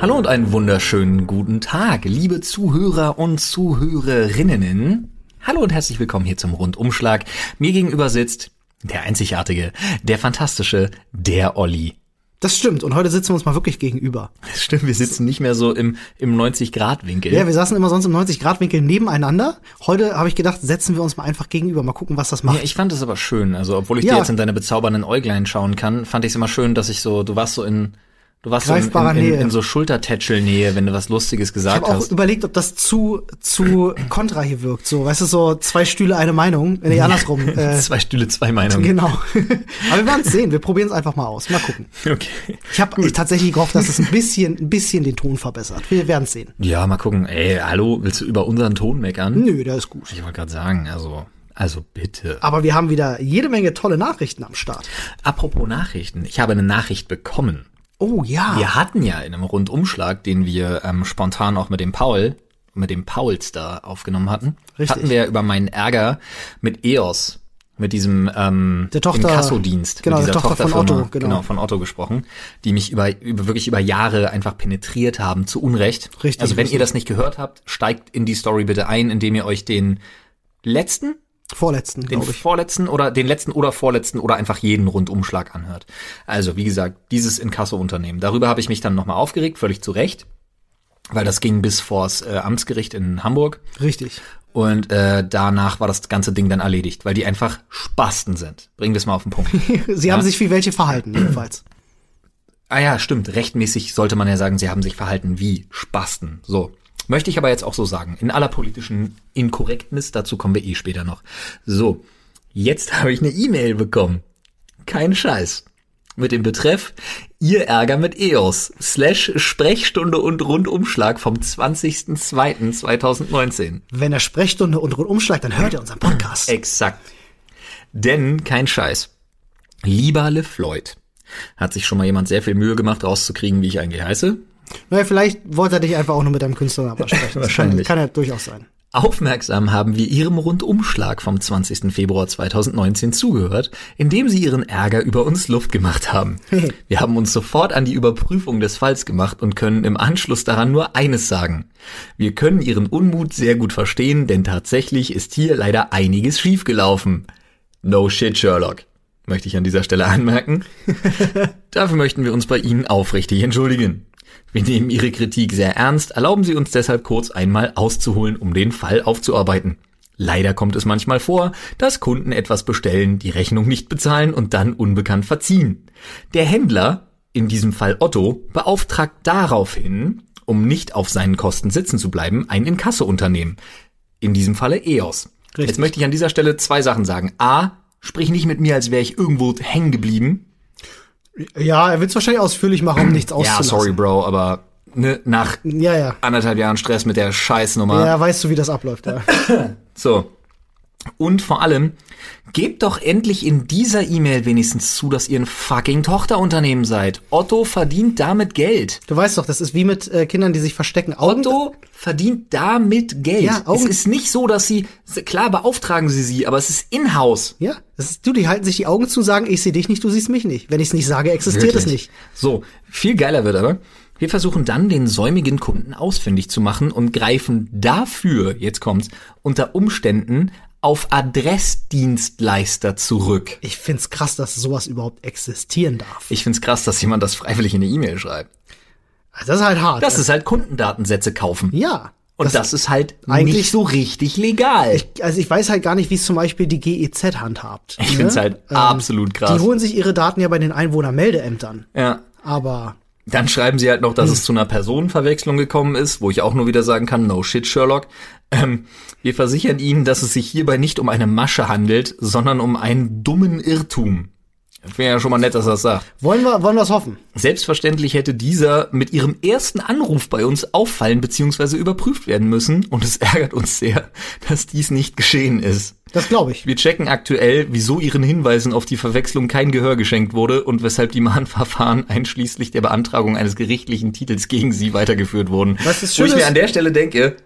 Hallo und einen wunderschönen guten Tag, liebe Zuhörer und Zuhörerinnen. Hallo und herzlich willkommen hier zum Rundumschlag. Mir gegenüber sitzt der einzigartige, der fantastische, der Olli. Das stimmt. Und heute sitzen wir uns mal wirklich gegenüber. Das stimmt, wir sitzen nicht mehr so im, im 90-Grad-Winkel. Ja, wir saßen immer sonst im 90-Grad-Winkel nebeneinander. Heute habe ich gedacht, setzen wir uns mal einfach gegenüber, mal gucken, was das macht. Ja, ich fand das aber schön. Also, obwohl ich Ja. dir jetzt in deine bezaubernden Äuglein schauen kann, fand ich es immer schön, dass ich so, du warst so in, du warst so in, in, in, Nähe. in so Schultertätschelnähe, wenn du was Lustiges ich gesagt habe auch hast. überlegt, ob das zu zu kontra hier wirkt. So, weißt du, so zwei Stühle, eine Meinung. Nee, andersrum. äh, Zwei Stühle, zwei Meinungen. genau. Aber wir werden es sehen. Wir probieren es einfach mal aus. Mal gucken. Okay. Ich habe tatsächlich gehofft, dass es ein bisschen, ein bisschen den Ton verbessert. Wir werden es sehen. Ja, mal gucken. Ey, hallo, willst du über unseren Ton meckern? Nö, der ist gut. Ich wollte gerade sagen, also, also bitte. Aber wir haben wieder jede Menge tolle Nachrichten am Start. Apropos Nachrichten, ich habe eine Nachricht bekommen. Oh ja. Wir hatten ja in einem Rundumschlag, den wir ähm, spontan auch mit dem Paul, mit dem Paulster aufgenommen hatten, Richtig. hatten wir ja über meinen Ärger mit EOS, mit diesem ähm, Der Tochter- Inkassodienst, genau, mit der dieser Tochter von Tochterfirma, Otto, genau. genau, von Otto gesprochen, die mich über, über wirklich über Jahre einfach penetriert haben, zu Unrecht. Richtig, Also wenn richtig. ihr das nicht gehört habt, steigt in die Story bitte ein, indem ihr euch den letzten Vorletzten, den glaube ich. vorletzten oder den letzten oder vorletzten oder einfach jeden Rundumschlag anhört. Also, wie gesagt, dieses Inkasso-Unternehmen. Darüber habe ich mich dann nochmal aufgeregt, völlig zu Recht, weil das ging bis vors äh, Amtsgericht in Hamburg Richtig. und äh, danach war das ganze Ding dann erledigt, weil die einfach Spasten sind. Bringen wir es mal auf den Punkt. Sie haben sich wie welche verhalten, jedenfalls. Ah ja, stimmt. Rechtmäßig sollte man ja sagen, sie haben sich verhalten wie Spasten. So. Möchte ich aber jetzt auch so sagen. In aller politischen Inkorrektness, dazu kommen wir eh später noch. So. Jetzt habe ich eine E-Mail bekommen. Kein Scheiß. Mit dem Betreff Ihr Ärger mit EOS slash Sprechstunde und Rundumschlag vom 20.02.2019. Wenn er Sprechstunde und Rundumschlag, dann hört er unseren Podcast. Exakt. Denn kein Scheiß. Lieber Le Floyd. Hat sich schon mal jemand sehr viel Mühe gemacht, rauszukriegen, wie ich eigentlich heiße? Naja, vielleicht wollte er dich einfach auch nur mit deinem Künstlernamen ansprechen. Das Wahrscheinlich. Kann, kann ja durchaus sein. Aufmerksam haben wir Ihrem Rundumschlag vom 20. Februar 2019 zugehört, indem Sie Ihren Ärger über uns Luft gemacht haben. Wir haben uns sofort an die Überprüfung des Falls gemacht und können im Anschluss daran nur eines sagen. Wir können Ihren Unmut sehr gut verstehen, denn tatsächlich ist hier leider einiges schiefgelaufen. No shit, Sherlock. Möchte ich an dieser Stelle anmerken. Dafür möchten wir uns bei Ihnen aufrichtig entschuldigen. Wir nehmen Ihre Kritik sehr ernst, erlauben Sie uns deshalb kurz einmal auszuholen, um den Fall aufzuarbeiten. Leider kommt es manchmal vor, dass Kunden etwas bestellen, die Rechnung nicht bezahlen und dann unbekannt verziehen. Der Händler, in diesem Fall Otto, beauftragt daraufhin, um nicht auf seinen Kosten sitzen zu bleiben, ein Inkassounternehmen. In diesem Falle EOS. Richtig. Jetzt möchte ich an dieser Stelle zwei Sachen sagen. A, sprich nicht mit mir, als wäre ich irgendwo hängen geblieben. Ja, er wird es wahrscheinlich ausführlich machen, um nichts Ja, auszulassen. sorry, Bro, aber ne, nach Ja, ja. anderthalb Jahren Stress mit der Scheißnummer. Ja, weißt du, wie das abläuft, ja. So. Und vor allem, gebt doch endlich in dieser E-Mail wenigstens zu, dass ihr ein fucking Tochterunternehmen seid. Otto verdient damit Geld. Du weißt doch, das ist wie mit äh, Kindern, die sich verstecken. Augen, Otto verdient damit Geld. Ja, Augen- es ist nicht so, dass sie, klar beauftragen sie sie, aber es ist in-house. Ja, das ist, du, die halten sich die Augen zu, sagen, ich sehe dich nicht, du siehst mich nicht. Wenn ich es nicht sage, existiert es Wirklich. nicht. So, viel geiler wird aber, wir versuchen dann den säumigen Kunden ausfindig zu machen und greifen dafür, jetzt kommt's, unter Umständen auf Adressdienstleister zurück. Ich find's krass, dass sowas überhaupt existieren darf. Ich find's krass, dass jemand das freiwillig in eine E-Mail schreibt. Also das ist halt hart. Das ist halt Kundendatensätze kaufen. ja. Und das, ist halt eigentlich- nicht so richtig legal. Ich, also ich weiß halt gar nicht, wie es zum Beispiel die GEZ handhabt. Ich find's halt absolut krass. Die holen sich ihre Daten ja bei den Einwohnermeldeämtern. ja. Aber Dann schreiben sie halt noch, dass es zu einer Personenverwechslung gekommen ist, wo ich auch nur wieder sagen kann, no shit, Sherlock. Ähm, wir versichern Ihnen, dass es sich hierbei nicht um eine Masche handelt, sondern um einen dummen Irrtum. Wäre ja schon mal nett, dass er das sagt. wollen wir, wollen wir es hoffen? Selbstverständlich hätte dieser mit ihrem ersten Anruf bei uns auffallen bzw. überprüft werden müssen und es ärgert uns sehr, dass dies nicht geschehen ist. Das glaube ich. Wir checken aktuell, wieso ihren Hinweisen auf die Verwechslung kein Gehör geschenkt wurde und weshalb die Mahnverfahren einschließlich der Beantragung eines gerichtlichen Titels gegen sie weitergeführt wurden. Was das Wo ich mir ist- an der Stelle denke,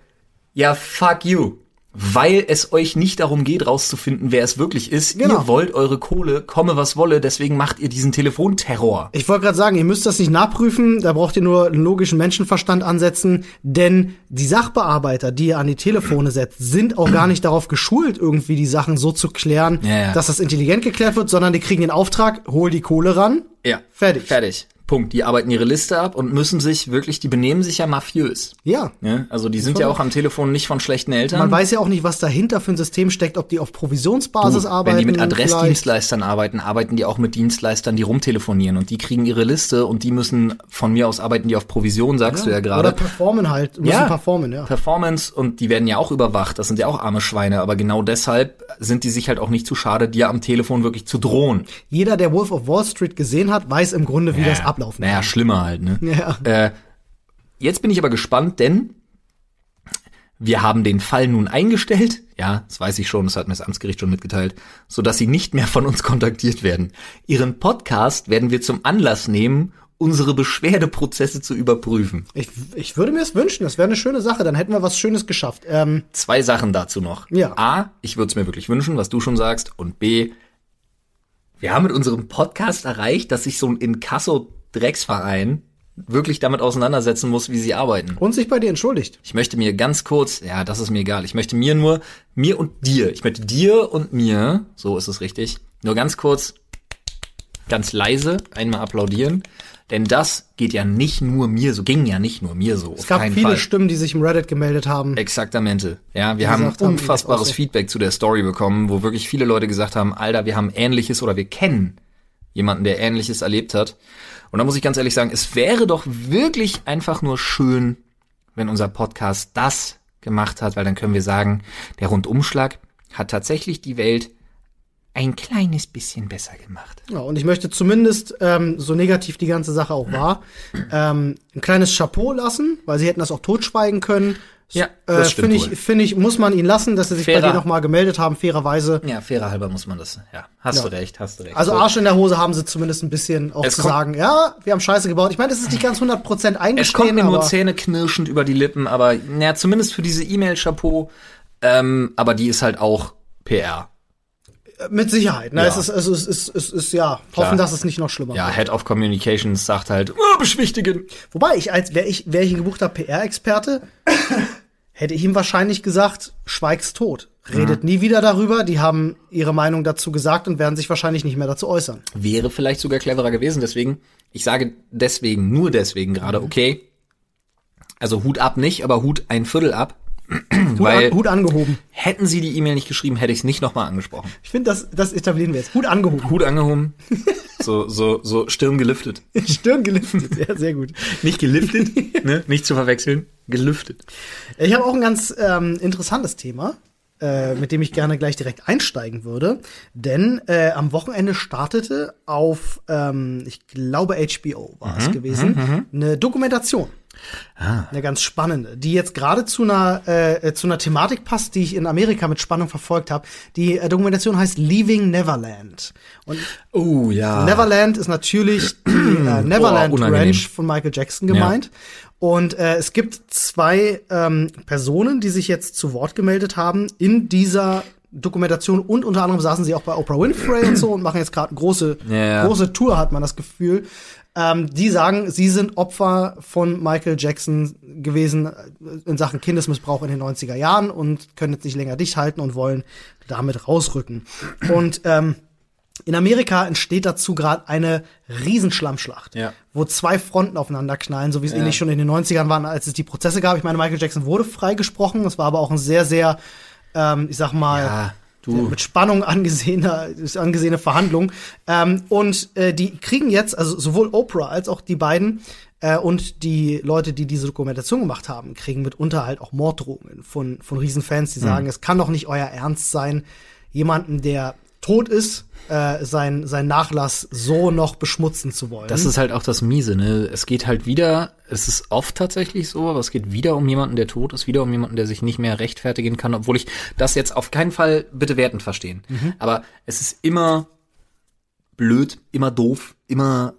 ja, fuck you. Weil es euch nicht darum geht, rauszufinden, wer es wirklich ist. Genau. Ihr wollt eure Kohle, komme was wolle, deswegen macht ihr diesen Telefonterror. Ich wollte gerade sagen, ihr müsst das nicht nachprüfen, da braucht ihr nur einen logischen Menschenverstand ansetzen, denn die Sachbearbeiter, die ihr an die Telefone setzt, sind auch gar nicht darauf geschult, irgendwie die Sachen so zu klären, Ja, ja. dass das intelligent geklärt wird, sondern die kriegen den Auftrag, hol die Kohle ran. Ja. Fertig. Fertig. Punkt. Die arbeiten ihre Liste ab und müssen sich wirklich, die benehmen sich ja mafiös. Ja. Ja, also die sind ja auch am Telefon nicht von schlechten Eltern. Man weiß ja auch nicht, was dahinter für ein System steckt, ob die auf Provisionsbasis Du, arbeiten. wenn die mit vielleicht. Adressdienstleistern arbeiten, arbeiten die auch mit Dienstleistern, die rumtelefonieren und die kriegen ihre Liste und die müssen von mir aus arbeiten die auf Provision, sagst du ja Oder gerade. performen halt, müssen Ja. performen, ja. Performance und die werden ja auch überwacht, das sind ja auch arme Schweine, aber genau deshalb sind die sich halt auch nicht zu schade, dir am Telefon wirklich zu drohen. Jeder, der Wolf of Wall Street gesehen hat, weiß im Grunde, wie das ablaufen Naja, schlimmer halt, ne? Ja. Äh, jetzt bin ich aber gespannt, denn wir haben den Fall nun eingestellt. Ja, das weiß ich schon, das hat mir das Amtsgericht schon mitgeteilt, so dass sie nicht mehr von uns kontaktiert werden. Ihren Podcast werden wir zum Anlass nehmen, unsere Beschwerdeprozesse zu überprüfen. Ich, ich würde mir es wünschen, das wäre eine schöne Sache, dann hätten wir was Schönes geschafft. Ähm, Zwei Sachen dazu noch. Ja. A, ich würde es mir wirklich wünschen, was du schon sagst. Und B, wir haben mit unserem Podcast erreicht, dass sich so ein Inkasso-Drecksverein wirklich damit auseinandersetzen muss, wie sie arbeiten. und sich bei dir entschuldigt. Ich möchte mir ganz kurz, ja, das ist mir egal. Ich möchte mir nur, mir und dir, ich möchte dir und mir, so ist es richtig, nur ganz kurz, ganz leise einmal applaudieren. Denn das geht ja nicht nur mir so, ging ja nicht nur mir so. Es gab viele Stimmen, die sich im Reddit gemeldet haben. Exaktamente. Ja, wir haben haben, unfassbares aussieht. Feedback zu der Story bekommen, wo wirklich viele Leute gesagt haben, Alter, wir haben ähnliches oder wir kennen jemanden, der ähnliches erlebt hat. Und da muss ich ganz ehrlich sagen, es wäre doch wirklich einfach nur schön, wenn unser Podcast das gemacht hat, weil dann können wir sagen, der Rundumschlag hat tatsächlich die Welt ein kleines bisschen besser gemacht. Ja, und ich möchte zumindest, ähm, so negativ die ganze Sache auch war, ähm, ein kleines Chapeau lassen, weil sie hätten das auch totschweigen können. Ja, äh, Finde ich, finde ich, muss man ihn lassen, dass sie sich bei Fairer- dir nochmal gemeldet haben, fairerweise. Ja, fairer halber muss man das. Ja, hast Ja. du recht, hast du recht. Also So. Arsch in der Hose haben sie zumindest ein bisschen auch Es zu sagen, ja, wir haben Scheiße gebaut. Ich meine, das ist nicht ganz 100% Es eingestehen, kommt mir nur zähneknirschend über die Lippen, aber naja, zumindest für diese E-Mail-Chapeau. Ähm, aber die ist halt auch PR. Mit Sicherheit. Ne? Ja. Es, ist, es, ist, es, ist, es ist, ja, hoffen, dass es nicht noch schlimmer Ja, wird. Head of Communications sagt halt, oh, beschwichtigen. Wobei, ich, als wäre ich, wär ich ein gebuchter PR-Experte, hätte ich ihm wahrscheinlich gesagt, schweig's tot. Redet nie wieder darüber. Die haben ihre Meinung dazu gesagt und werden sich wahrscheinlich nicht mehr dazu äußern. Wäre vielleicht sogar cleverer gewesen, deswegen, ich sage deswegen, nur deswegen gerade, okay. Also Hut ab nicht, aber Hut ein Viertel ab. Weil Hut angehoben. hätten sie die E-Mail nicht geschrieben, hätte ich es nicht nochmal angesprochen. Ich finde, das, das etablieren wir jetzt. Hut angehoben. Hut angehoben, so, so, so Stirn gelüftet. Stirn geliftet. Ja, sehr gut. Nicht geliftet, ne? nicht zu verwechseln, gelüftet. Ich habe auch ein ganz ähm, interessantes Thema, äh, mit dem ich gerne gleich direkt einsteigen würde. Denn äh, am Wochenende startete auf, ähm, ich glaube, HBO war es gewesen, eine Dokumentation. Eine ganz spannende, die jetzt gerade zu einer äh, zu einer Thematik passt, die ich in Amerika mit Spannung verfolgt habe. Die äh, Dokumentation heißt Leaving Neverland. Und Oh ja. Neverland ist natürlich die äh, Neverland Oh. Ranch von Michael Jackson gemeint. Und äh, es gibt zwei ähm, Personen, die sich jetzt zu Wort gemeldet haben in dieser Dokumentation und unter anderem saßen sie auch bei Oprah Winfrey und so und machen jetzt gerade eine große, Ja. große Tour, hat man das Gefühl. Ähm, die sagen, sie sind Opfer von Michael Jackson gewesen äh, in Sachen Kindesmissbrauch in den 90er Jahren und können jetzt nicht länger dicht halten und wollen damit rausrücken. Und ähm, in Amerika entsteht dazu gerade eine Riesenschlammschlacht, Ja. wo zwei Fronten aufeinander knallen, so wie es ähnlich schon in den 90ern waren, als es die Prozesse gab. Ich meine, Michael Jackson wurde freigesprochen. Das war aber auch ein sehr, sehr, ähm, ich sag mal, Ja, du. mit Spannung angesehener, angesehene Verhandlung. Ähm, und äh, die kriegen jetzt, also sowohl Oprah als auch die beiden äh, und die Leute, die diese Dokumentation gemacht haben, kriegen mitunter halt auch Morddrohungen von, von Riesenfans, die Hm. sagen, es kann doch nicht euer Ernst sein, jemanden, der tot ist, äh, sein, sein Nachlass so noch beschmutzen zu wollen. Das ist halt auch das Miese, ne? Es geht halt wieder, es ist oft tatsächlich so, aber es geht wieder um jemanden, der tot ist, wieder um jemanden, der sich nicht mehr rechtfertigen kann, obwohl ich das jetzt auf keinen Fall bitte wertend verstehen. Aber es ist immer blöd, immer doof, immer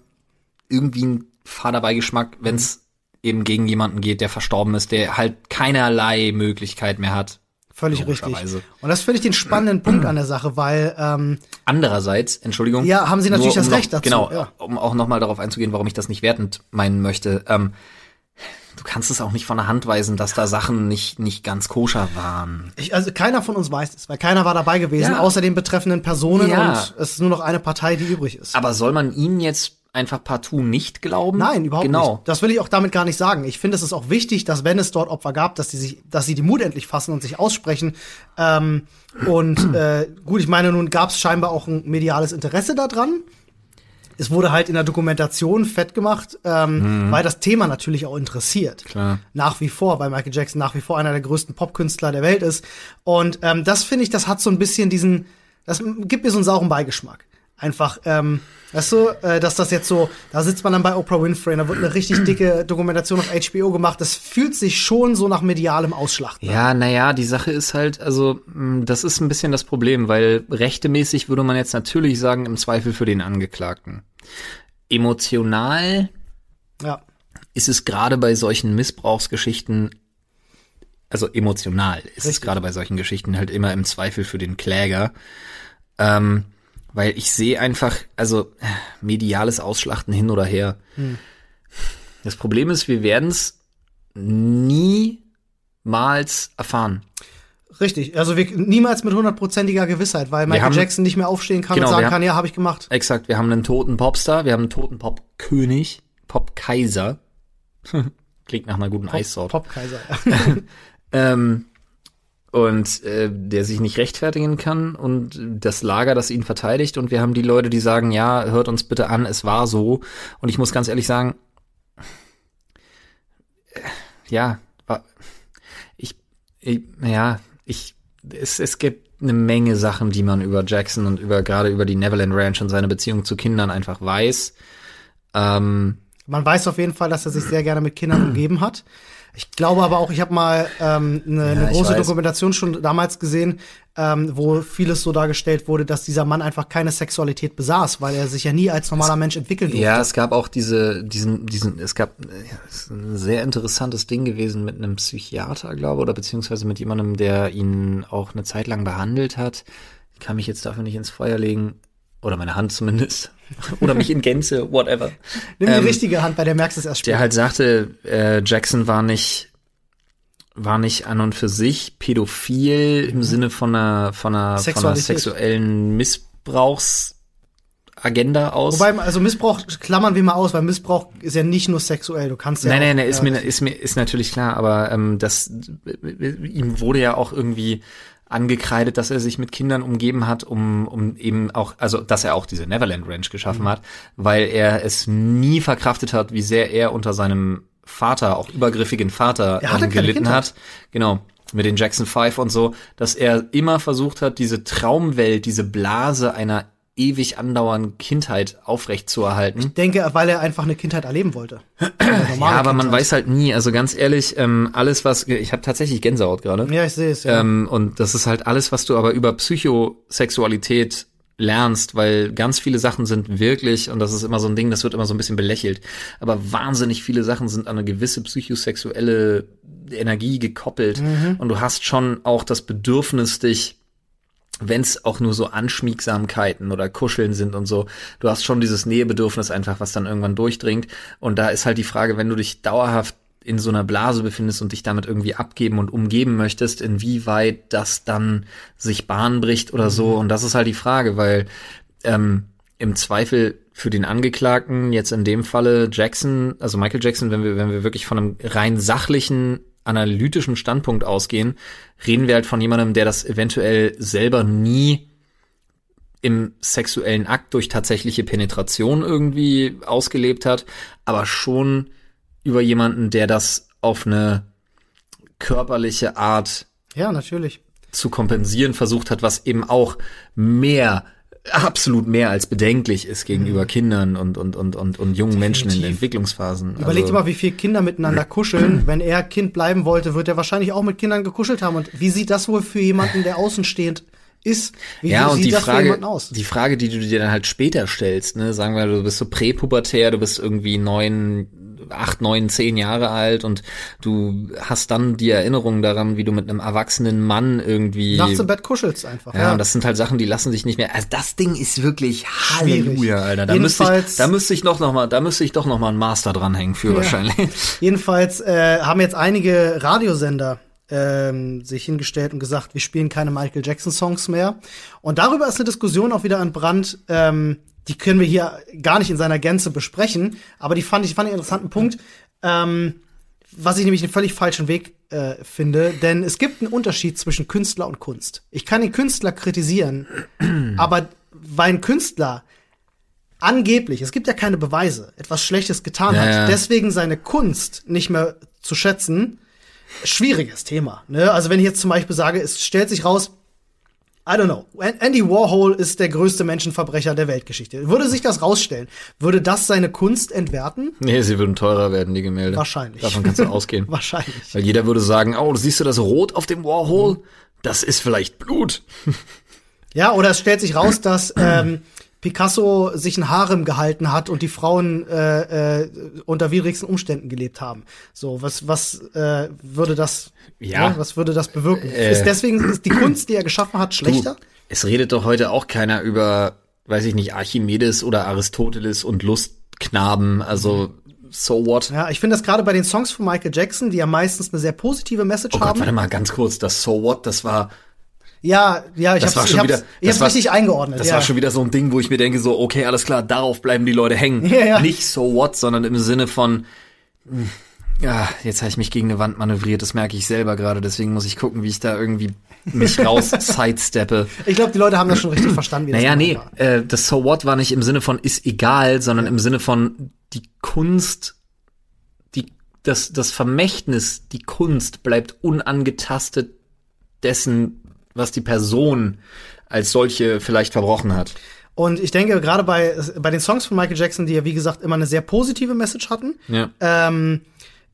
irgendwie ein fader Beigeschmack, wenn es eben gegen jemanden geht, der verstorben ist, der halt keinerlei Möglichkeit mehr hat, Völlig richtig. Und das finde ich den spannenden Punkt an der Sache, weil ähm, Andererseits, Entschuldigung. Ja, haben Sie natürlich nur, das noch- Recht dazu, Genau, ja. um auch nochmal darauf einzugehen, warum ich das nicht wertend meinen möchte. Ähm, du kannst es auch nicht von der Hand weisen, dass da Sachen nicht, nicht ganz koscher waren. ich, also keiner von uns weiß es, weil keiner war dabei gewesen, Ja. außer den betreffenden Personen Ja. und es ist nur noch eine Partei, die übrig ist. Aber soll man ihnen jetzt einfach partout nicht glauben? Nein, überhaupt genau. nicht. Das will ich auch damit gar nicht sagen. Ich finde, es ist auch wichtig, dass wenn es dort Opfer gab, dass die sich, dass sie die Mut endlich fassen und sich aussprechen. Ähm, und äh, gut, ich meine, nun gab es scheinbar auch ein mediales Interesse daran. Es wurde halt in der Dokumentation fett gemacht, ähm, weil das Thema natürlich auch interessiert. Mhm. Klar. Nach wie vor, weil Michael Jackson nach wie vor einer der größten Popkünstler der Welt ist. Und ähm, das finde ich, das hat so ein bisschen diesen, das gibt mir so einen sauren Beigeschmack. Einfach, ähm, weißt du, äh, dass das jetzt so, da sitzt man dann bei Oprah Winfrey und da wird eine richtig dicke Dokumentation auf HBO gemacht. Das fühlt sich schon so nach medialem Ausschlachten. Ja, naja, die Sache ist halt, also, mh, das ist ein bisschen das Problem, weil rechtemäßig würde man jetzt natürlich sagen, im Zweifel für den Angeklagten. Emotional Ja. ist es gerade bei solchen Missbrauchsgeschichten, also emotional ist es Richtig. gerade bei solchen Geschichten halt immer im Zweifel für den Kläger. Ähm, weil ich sehe einfach, also mediales Ausschlachten hin oder her. Das Problem ist, wir werden es niemals erfahren. Richtig. Also wir, niemals mit hundertprozentiger Gewissheit, weil Michael haben- Jackson nicht mehr aufstehen kann Genau, und sagen wir kann, ja, habe ich gemacht. Exakt, wir haben einen toten Popstar, wir haben einen toten Popkönig, Popkaiser. Klingt nach einer guten Eissorte. Popkaiser. Ähm, und äh, der sich nicht rechtfertigen kann und das Lager, das ihn verteidigt und wir haben die Leute, die sagen, ja, hört uns bitte an, es war so. Und ich muss ganz ehrlich sagen, äh, ja, ich, ich, ja, ich, es, es gibt eine Menge Sachen, die man über Jackson und über gerade über die Neverland Ranch und seine Beziehung zu Kindern einfach weiß. Ähm, Man weiß auf jeden Fall, dass er sich sehr gerne mit Kindern umgeben hat. Ich glaube aber auch, ich habe mal ähm, eine, eine ich große. Dokumentation schon damals gesehen, ähm, wo vieles so dargestellt wurde, dass dieser Mann einfach keine Sexualität besaß, weil er sich ja nie als normaler Mensch entwickeln durfte. Ja, es gab auch diese, diesen, diesen, es gab ja, es ist ein sehr interessantes Ding gewesen mit einem Psychiater, glaube oder beziehungsweise mit jemandem, der ihn auch eine Zeit lang behandelt hat. Ich kann mich jetzt dafür nicht ins Feuer legen. Oder meine Hand zumindest. oder mich in Gänze, whatever. Nimm die ähm, richtige Hand, bei der merkst du es erst später. Der halt sagte, äh, Jackson war nicht, war nicht an und für sich pädophil im Sinne von einer, von einer, von einer Mhm. Sexualität. Missbrauchsagenda aus. Wobei, also Missbrauch klammern wir mal aus, weil Missbrauch ist ja nicht nur sexuell. Du kannst ja Nein, auch, nein, nein, ist äh, mir, ist mir, ist natürlich klar, aber ähm, das, ihm wurde ja auch irgendwie angekreidet, dass er sich mit Kindern umgeben hat, um, um eben auch, also dass er auch diese Neverland Ranch geschaffen Mhm. hat, weil er es nie verkraftet hat, wie sehr er unter seinem Vater, auch übergriffigen Vater, Er ähm, gelitten hat. Genau. Mit den Jackson Five und so, dass er immer versucht hat, diese Traumwelt, diese Blase einer ewig andauernden Kindheit aufrechtzuerhalten. Ich denke, weil er einfach eine Kindheit erleben wollte. Ja, aber man Kindheit. weiß halt nie. Also ganz ehrlich, ähm, alles was ich habe tatsächlich Gänsehaut gerade. Ja, ich sehe es. Ja. Ähm, und das ist halt alles, was du aber über Psychosexualität lernst, weil ganz viele Sachen sind wirklich, und das ist immer so ein Ding, das wird immer so ein bisschen belächelt, aber wahnsinnig viele Sachen sind an eine gewisse psychosexuelle Energie gekoppelt. Und du hast schon auch das Bedürfnis, dich wenn es auch nur so Anschmiegsamkeiten oder Kuscheln sind und so, du hast schon dieses Nähebedürfnis einfach, was dann irgendwann durchdringt. Und da ist halt die Frage, wenn du dich dauerhaft in so einer Blase befindest und dich damit irgendwie abgeben und umgeben möchtest, inwieweit das dann sich Bahn bricht oder so. Und das ist halt die Frage, weil ähm, im Zweifel für den Angeklagten, jetzt in dem Falle Jackson, also Michael Jackson, wenn wir, wenn wir wirklich von einem rein sachlichen, analytischen Standpunkt ausgehen, reden wir halt von jemandem, der das eventuell selber nie im sexuellen Akt durch tatsächliche Penetration irgendwie ausgelebt hat, aber schon über jemanden, der das auf eine körperliche Art ja, natürlich. zu kompensieren versucht hat, was eben auch mehr, absolut mehr als bedenklich ist gegenüber Kindern und, und, und, und, und jungen Menschen in. Entwicklungsphasen. Überleg Also- dir mal, wie viele Kinder miteinander kuscheln. Wenn er Kind bleiben wollte, wird er wahrscheinlich auch mit Kindern gekuschelt haben. Und wie sieht das wohl für jemanden, der außenstehend ist? Wie ja, und die Frage, jemanden aus? die Frage, die du dir dann halt später stellst, ne, sagen wir, du bist so präpubertär, du bist irgendwie neun, acht, neun, zehn Jahre alt und du hast dann die Erinnerung daran, wie du mit einem erwachsenen Mann irgendwie. Nachts im Bett kuschelst einfach. Ja, und das sind halt Sachen, die lassen sich nicht mehr. Also das Ding ist wirklich Halleluja, Alter. Da müsste Jedenfalls- ich, da müsste ich noch, noch mal, da müsste ich doch noch mal einen Master dranhängen für wahrscheinlich. Jedenfalls äh, haben jetzt einige Radiosender ähm, sich hingestellt und gesagt, wir spielen keine Michael Jackson Songs mehr. Und darüber ist eine Diskussion auch wieder entbrannt. Ähm, die können wir hier gar nicht in seiner Gänze besprechen, aber die fand ich fand ich einen interessanten Punkt. Ähm, was ich nämlich einen völlig falschen Weg äh, finde, denn es gibt einen Unterschied zwischen Künstler und Kunst. Ich kann den Künstler kritisieren, aber weil ein Künstler angeblich, es gibt ja keine Beweise, etwas Schlechtes getan Ja, hat, ja. deswegen seine Kunst nicht mehr zu schätzen, schwieriges Thema. Ne? Also wenn ich jetzt zum Beispiel sage, es stellt sich raus, I don't know, Andy Warhol ist der größte Menschenverbrecher der Weltgeschichte. Würde sich das rausstellen, würde das seine Kunst entwerten? Nee, sie würden teurer werden, die Gemälde. Wahrscheinlich. Davon kannst du ausgehen. Wahrscheinlich. Weil jeder würde sagen, oh, siehst du das Rot auf dem Warhol? Das ist vielleicht Blut. Ja, oder es stellt sich raus, dass ähm, Picasso sich ein Harem gehalten hat und die Frauen äh, äh, unter widrigsten Umständen gelebt haben. So, was was äh, würde das Ja. ne, was würde das bewirken? Äh. ist deswegen ist die Kunst, die er geschaffen hat, schlechter? Du, es redet doch heute auch keiner über, weiß ich nicht, Archimedes oder Aristoteles und Lustknaben. Also, so what? Ja, ich finde das gerade bei den Songs von Michael Jackson, die ja meistens eine sehr positive Message Oh Gott, haben. warte mal ganz kurz. Das So what, das war, Ja, ja, ich das hab's, ich hab's, wieder, ich hab's war, richtig eingeordnet. Das ja. war schon wieder so ein Ding, wo ich mir denke so, okay, alles klar, darauf bleiben die Leute hängen. Ja, ja. Nicht so what, sondern im Sinne von, ja, jetzt habe ich mich gegen eine Wand manövriert, das merke ich selber gerade, deswegen muss ich gucken, wie ich da irgendwie mich raus sidesteppe. ich glaube, die Leute haben das schon richtig verstanden, wie das Naja, nee, war. äh, das So What war nicht im Sinne von ist egal, sondern im Sinne von die Kunst, die, das, das Vermächtnis, die Kunst bleibt unangetastet dessen, was die Person als solche vielleicht verbrochen hat. Und ich denke, gerade bei, bei den Songs von Michael Jackson, die ja, wie gesagt, immer eine sehr positive Message hatten, Ja. ähm,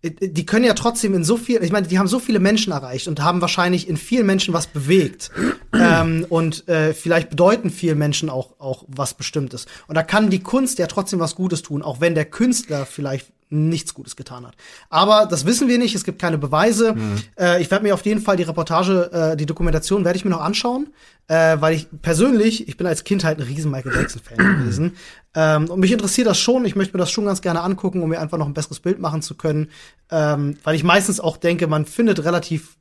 die können ja trotzdem in so viel, ich meine, die haben so viele Menschen erreicht und haben wahrscheinlich in vielen Menschen was bewegt. ähm, und äh, vielleicht bedeuten vielen Menschen auch, auch was Bestimmtes. Und da kann die Kunst ja trotzdem was Gutes tun, auch wenn der Künstler vielleicht nichts Gutes getan hat. Aber das wissen wir nicht, es gibt keine Beweise. Äh, ich werde mir auf jeden Fall die Reportage, äh, die Dokumentation werde ich mir noch anschauen, äh, weil ich persönlich, ich bin als Kind halt ein riesen Michael Jackson-Fan gewesen. Ähm, und mich interessiert das schon, ich möchte mir das schon ganz gerne angucken, um mir einfach noch ein besseres Bild machen zu können. Ähm, weil ich meistens auch denke, man findet relativ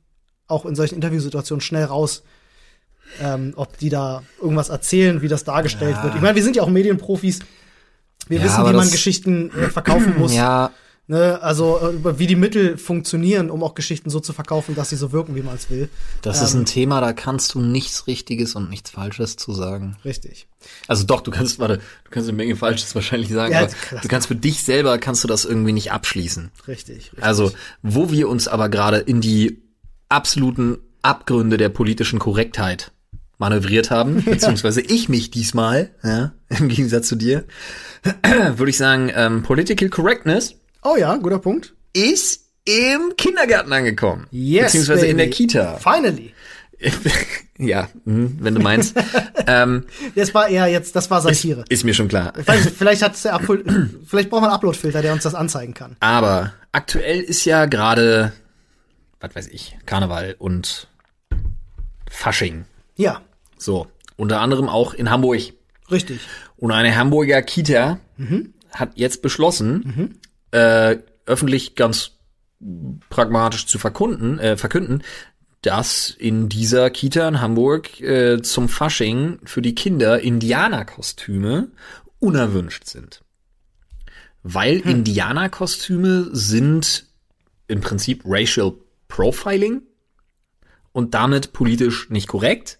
auch in solchen Interviewsituationen schnell raus, ähm, ob die da irgendwas erzählen, wie das dargestellt wird. Ich meine, wir sind ja auch Medienprofis. Wir Ja, wissen, wie man Geschichten äh, verkaufen muss. Ja, Ne? Also äh, wie die Mittel funktionieren, um auch Geschichten so zu verkaufen, dass sie so wirken, wie man es will. das ist ein Thema, da kannst du nichts Richtiges und nichts Falsches zu sagen. Richtig. Also doch, du kannst, warte, du kannst eine Menge Falsches wahrscheinlich sagen, Ja, aber du kannst für dich selber, kannst du das irgendwie nicht abschließen. Richtig. richtig. Also, wo wir uns aber gerade in die absoluten Abgründe der politischen Korrektheit manövriert haben, beziehungsweise ich mich diesmal, ja, im Gegensatz zu dir, würde ich sagen, ähm, Political Correctness Oh ja, guter Punkt. ist im Kindergarten angekommen. Yes, beziehungsweise in der baby. Kita. Finally. ja, hm, wenn du meinst. ähm, Das war eher jetzt, das war Satire. ist mir schon klar. Nicht, vielleicht hat der Upload, vielleicht braucht man einen Upload-Filter, der uns das anzeigen kann. Aber aktuell ist ja gerade, was weiß ich, Karneval und Fasching. Ja, So, unter anderem auch in Hamburg. richtig. Und eine Hamburger Kita hat jetzt beschlossen, äh, öffentlich ganz pragmatisch zu verkunden, äh, verkünden, dass in dieser Kita in Hamburg äh, zum Fasching für die Kinder Indianerkostüme unerwünscht sind. Weil Indianerkostüme sind im Prinzip Racial Profiling und damit politisch nicht korrekt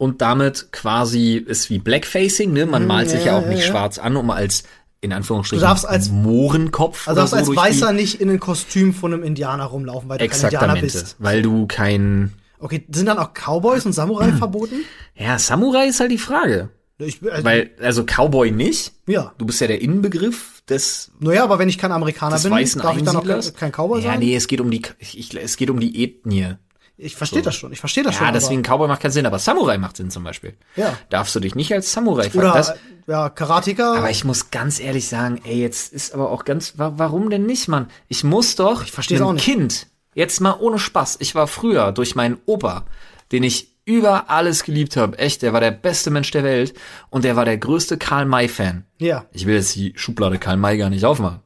und damit quasi ist wie Blackfacing, ne? Man malt sich ja, ja, auch ja, nicht ja. schwarz an, um als in Anführungsstrichen Du darfst als- Mohrenkopf Also darfst so als Weißer nicht in ein Kostüm von einem Indianer rumlaufen, weil du kein Indianer bist. weil du kein Okay, sind dann auch Cowboys und Samurai verboten? ja Samurai ist halt die Frage, Ich, also, weil also Cowboy nicht. ja. Du bist ja der Inbegriff des Naja, aber wenn ich kein Amerikaner bin, darf ich dann auch kein, Cowboy ja, sein? nee, es geht um die ich, es geht um die Ethnie. Ich verstehe das schon, ich verstehe das schon. Ja, deswegen Cowboy macht keinen Sinn, aber Samurai macht Sinn zum Beispiel. Ja. Darfst du dich nicht als Samurai Oder, das, ja, Karateka. Aber ich muss ganz ehrlich sagen, ey, jetzt ist aber auch ganz, wa warum denn nicht, Mann? Ich muss doch ich versteh's einem auch nicht. Kind, jetzt mal ohne Spaß, ich war früher durch meinen Opa, den ich über alles geliebt habe, echt, der war der beste Mensch der Welt und der war der größte Karl May-Fan. ja. Ich will jetzt die Schublade Karl May gar nicht aufmachen.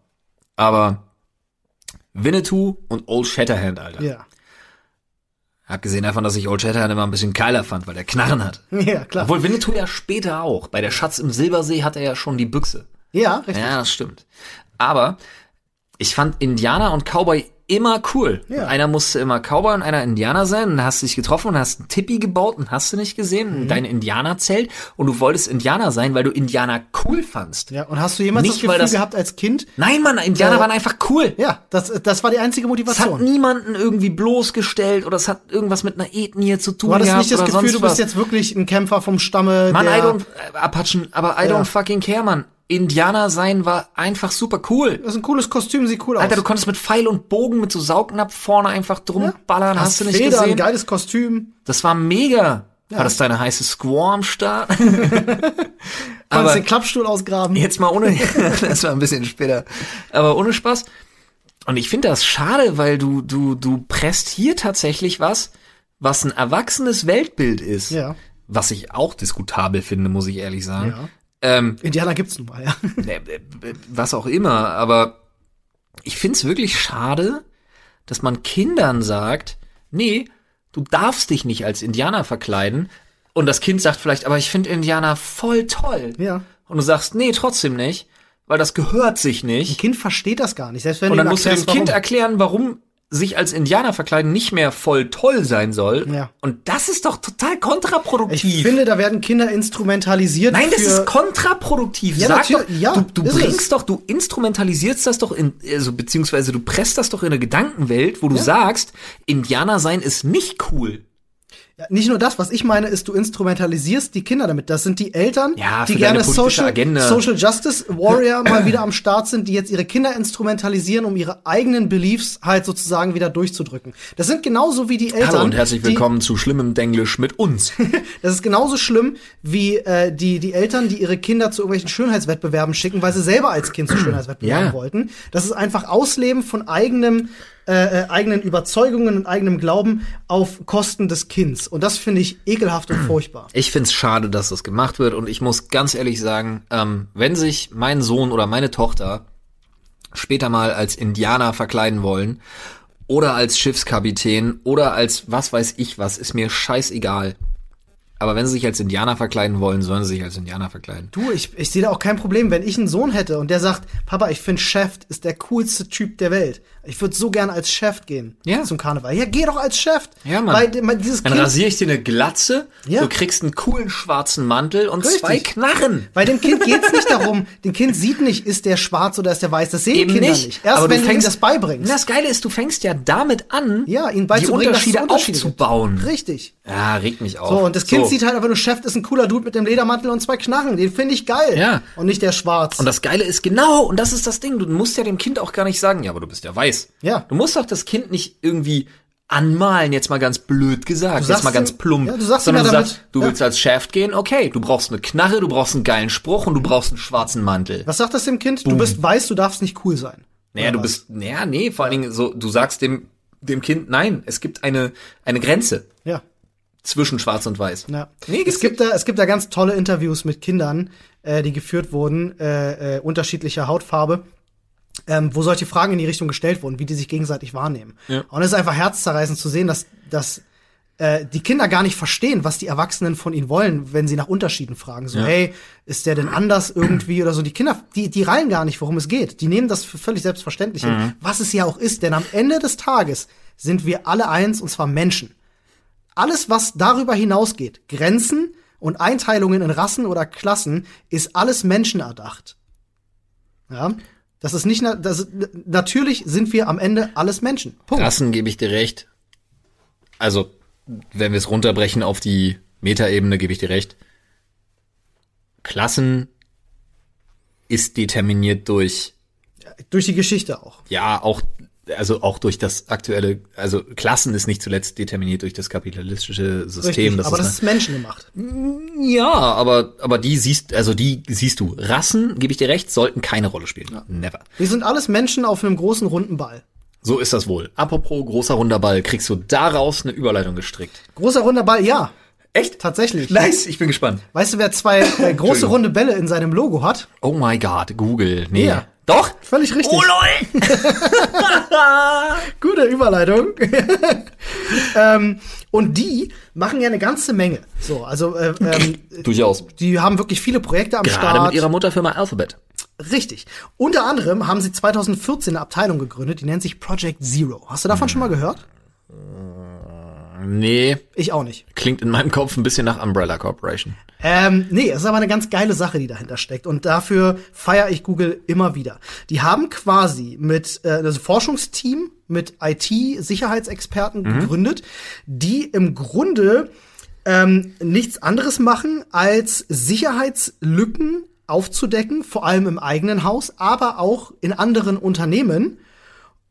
Aber Winnetou und Old Shatterhand, Alter. Ja. Abgesehen davon, dass ich Old Shatterhand immer ein bisschen geiler fand, weil der Knarren hat. Ja, klar. Obwohl Winnetou ja später auch. Bei der Schatz im Silbersee hat er ja schon die Büchse. Ja, richtig. Ja, das stimmt. Aber ich fand Indianer und Cowboy immer cool. Ja. Einer musste immer Cowboy und einer Indianer sein. Und dann hast du dich getroffen und hast einen Tippi gebaut und hast du nicht gesehen, Mhm. dein Indianerzelt. Und du wolltest Indianer sein, weil du Indianer cool fandst. Ja, und hast du jemals Nicht, das Gefühl das- gehabt als Kind? Nein, Mann, Indianer Ja. waren einfach cool. Ja, das, das war die einzige Es hat Motivation. niemanden irgendwie bloßgestellt oder es hat irgendwas mit einer Ethnie zu tun Du hattest gehabt nicht das Gefühl, du bist was. jetzt wirklich ein Kämpfer vom Stamme. Mann, der, I don't, äh, Apachen, aber I Ja. don't fucking care, Mann. Indianer sein war einfach super cool. Das ist ein cooles Kostüm, sieht cool Alter, aus. du konntest mit Pfeil und Bogen mit so Saugnapf vorne einfach drum ballern, hast, du nicht Federn, gesehen? geiles Kostüm. Das war mega. Hattest deine heiße Squaw am Start? Konntest den Klappstuhl ausgraben. jetzt mal ohne, das war ein bisschen später, aber ohne Spaß. Und ich finde das schade, weil du, du, du presst hier tatsächlich was, was ein erwachsenes Weltbild ist. Ja. Was ich auch diskutabel finde, muss ich ehrlich sagen. Ja. Ähm, Indianer gibt's nun mal, ja. äh, äh, was auch immer, aber ich find's wirklich schade, dass man Kindern sagt, nee, du darfst dich nicht als Indianer verkleiden. Und das Kind sagt vielleicht, aber ich finde Indianer voll toll. Ja. Und du sagst, nee, trotzdem nicht, weil das gehört sich Ein nicht. Kind versteht das gar nicht. Selbst wenn Und du dann musst du dem erklärst, Kind warum. erklären, warum sich als Indianer verkleiden nicht mehr voll toll sein soll. Ja. Und das ist doch total kontraproduktiv. Ich finde, da werden Kinder instrumentalisiert Nein, das ist kontraproduktiv. Ja, Sag doch, ja, du, du bringst es. doch, du instrumentalisierst das doch in, also beziehungsweise du presst das doch in eine Gedankenwelt, wo du sagst, Indianer sein ist nicht cool. Ja, nicht nur das, was ich meine, ist, du instrumentalisierst die Kinder damit. Das sind die Eltern, Ja, die gerne Social, Agenda. Social Justice Warrior mal wieder am Start sind, die jetzt ihre Kinder instrumentalisieren, um ihre eigenen Beliefs halt sozusagen wieder durchzudrücken. Das sind genauso wie die Eltern. Hallo und herzlich die, willkommen zu schlimmem Denglisch mit uns. Das ist genauso schlimm wie äh, die, die Eltern, die ihre Kinder zu irgendwelchen Schönheitswettbewerben schicken, weil sie selber als Kind zu Schönheitswettbewerben Ja. wollten. Das ist einfach Ausleben von eigenem, äh, äh, eigenen Überzeugungen und eigenem Glauben auf Kosten des Kinds. Und das finde ich ekelhaft und furchtbar. Ich find's schade, dass das gemacht wird und ich muss ganz ehrlich sagen, ähm, wenn sich mein Sohn oder meine Tochter später mal als Indianer verkleiden wollen oder als Schiffskapitän oder als was weiß ich was, ist mir scheißegal. Aber wenn sie sich als Indianer verkleiden wollen, sollen sie sich als Indianer verkleiden. Du, ich, ich sehe da auch kein Problem, wenn ich einen Sohn hätte und der sagt, Papa, ich finde Chef ist der coolste Typ der Welt. Ich würde so gern als Chef gehen Ja. zum Karneval. Ja, geh doch als Chef. Ja, Mann. Weil, weil dieses Dann Kind, rasiere ich dir eine Glatze, Ja. du kriegst einen coolen schwarzen Mantel und Richtig. zwei Knarren. Bei dem Kind geht's nicht darum, dem Kind sieht nicht, ist der schwarz oder ist der weiß. Das sehen Eben Kinder nicht. nicht. Erst aber wenn du du ihm fängst, das beibringst. Das Geile ist, du fängst ja damit an, ja, ihnen die beizubringen, Unterschiede gibt. aufzubauen. Richtig. Ja, regt mich auf. So, und das Kind sieht halt einfach nur, Chef ist ein cooler Dude mit dem Ledermantel und zwei Knarren. Den finde ich geil. Ja. Und nicht der schwarz. Und das Geile ist genau, und das ist das Ding, du musst ja dem Kind auch gar nicht sagen, ja, aber du bist ja weiß. Ja. Du musst auch das Kind nicht irgendwie anmalen, jetzt mal ganz blöd gesagt, jetzt mal ganz plump. ja, du sagst sondern du damit- sagst, du ja. willst als Chef gehen, okay, du brauchst eine Knarre, du brauchst einen geilen Spruch und du brauchst einen schwarzen Mantel. Was sagt das dem Kind? Du bist weiß, du darfst nicht cool sein. Naja, du bist, naja, nee, vor allen Dingen so, du sagst dem, dem Kind, nein, es gibt eine, eine Grenze Ja. zwischen schwarz und weiß. Ja. Nee, es gibt da, es gibt da ganz tolle Interviews mit Kindern, äh, die geführt wurden, äh, äh, unterschiedlicher Hautfarbe, ähm, wo solche Fragen in die Richtung gestellt wurden, wie die sich gegenseitig wahrnehmen. Ja. Und es ist einfach herzzerreißend zu sehen, dass, dass äh, die Kinder gar nicht verstehen, was die Erwachsenen von ihnen wollen, wenn sie nach Unterschieden fragen. So, Ja. hey, ist der denn anders irgendwie oder so? Die Kinder, die, die reilen gar nicht, worum es geht. Die nehmen das für völlig selbstverständlich Mhm. hin, was es ja auch ist. Denn am Ende des Tages sind wir alle eins, und zwar Menschen alles, was darüber hinausgeht, Grenzen und Einteilungen in Rassen oder Klassen, ist alles menschenerdacht. Ja, das ist nicht, na- das, ist- natürlich sind wir am Ende alles Menschen. Punkt. Rassen gebe ich dir recht. Also, wenn wir es runterbrechen auf die Metaebene, gebe ich dir recht. Klassen ist determiniert durch, Durch die Geschichte auch. ja, auch also auch durch das aktuelle, also Klassen ist nicht zuletzt determiniert durch das kapitalistische System. Richtig, das aber ist das ist menschengemacht. ja, aber aber die siehst, also die siehst du. Rassen, gebe ich dir recht, sollten keine Rolle spielen. Never. Wir sind alles Menschen auf einem großen runden Ball. So ist das wohl. Apropos großer runder Ball, kriegst du daraus eine Überleitung gestrickt. Großer runder Ball, ja. Echt? Tatsächlich. Nice, ich bin gespannt. Weißt du, wer zwei äh, große runde Bälle in seinem Logo hat? Oh my God, Google. Nee. Ja. Doch? Völlig richtig. Oh lol. Gute Überleitung. ähm, und die machen ja eine ganze Menge. So, also äh, ähm, Durchaus. die haben wirklich viele Projekte am Gerade Start. mit ihrer Mutterfirma Alphabet. Richtig. Unter anderem haben sie 2014 eine Abteilung gegründet, die nennt sich Project Zero. Hast du davon schon mal gehört? Nee, Ich auch nicht. klingt in meinem Kopf ein bisschen nach Umbrella Corporation. Ähm, nee, es ist aber eine ganz geile Sache, die dahinter steckt. Und dafür feiere ich Google immer wieder. Die haben quasi mit äh, das Forschungsteam mit IT-Sicherheitsexperten gegründet, die im Grunde ähm, nichts anderes machen, als Sicherheitslücken aufzudecken, vor allem im eigenen Haus, aber auch in anderen Unternehmen,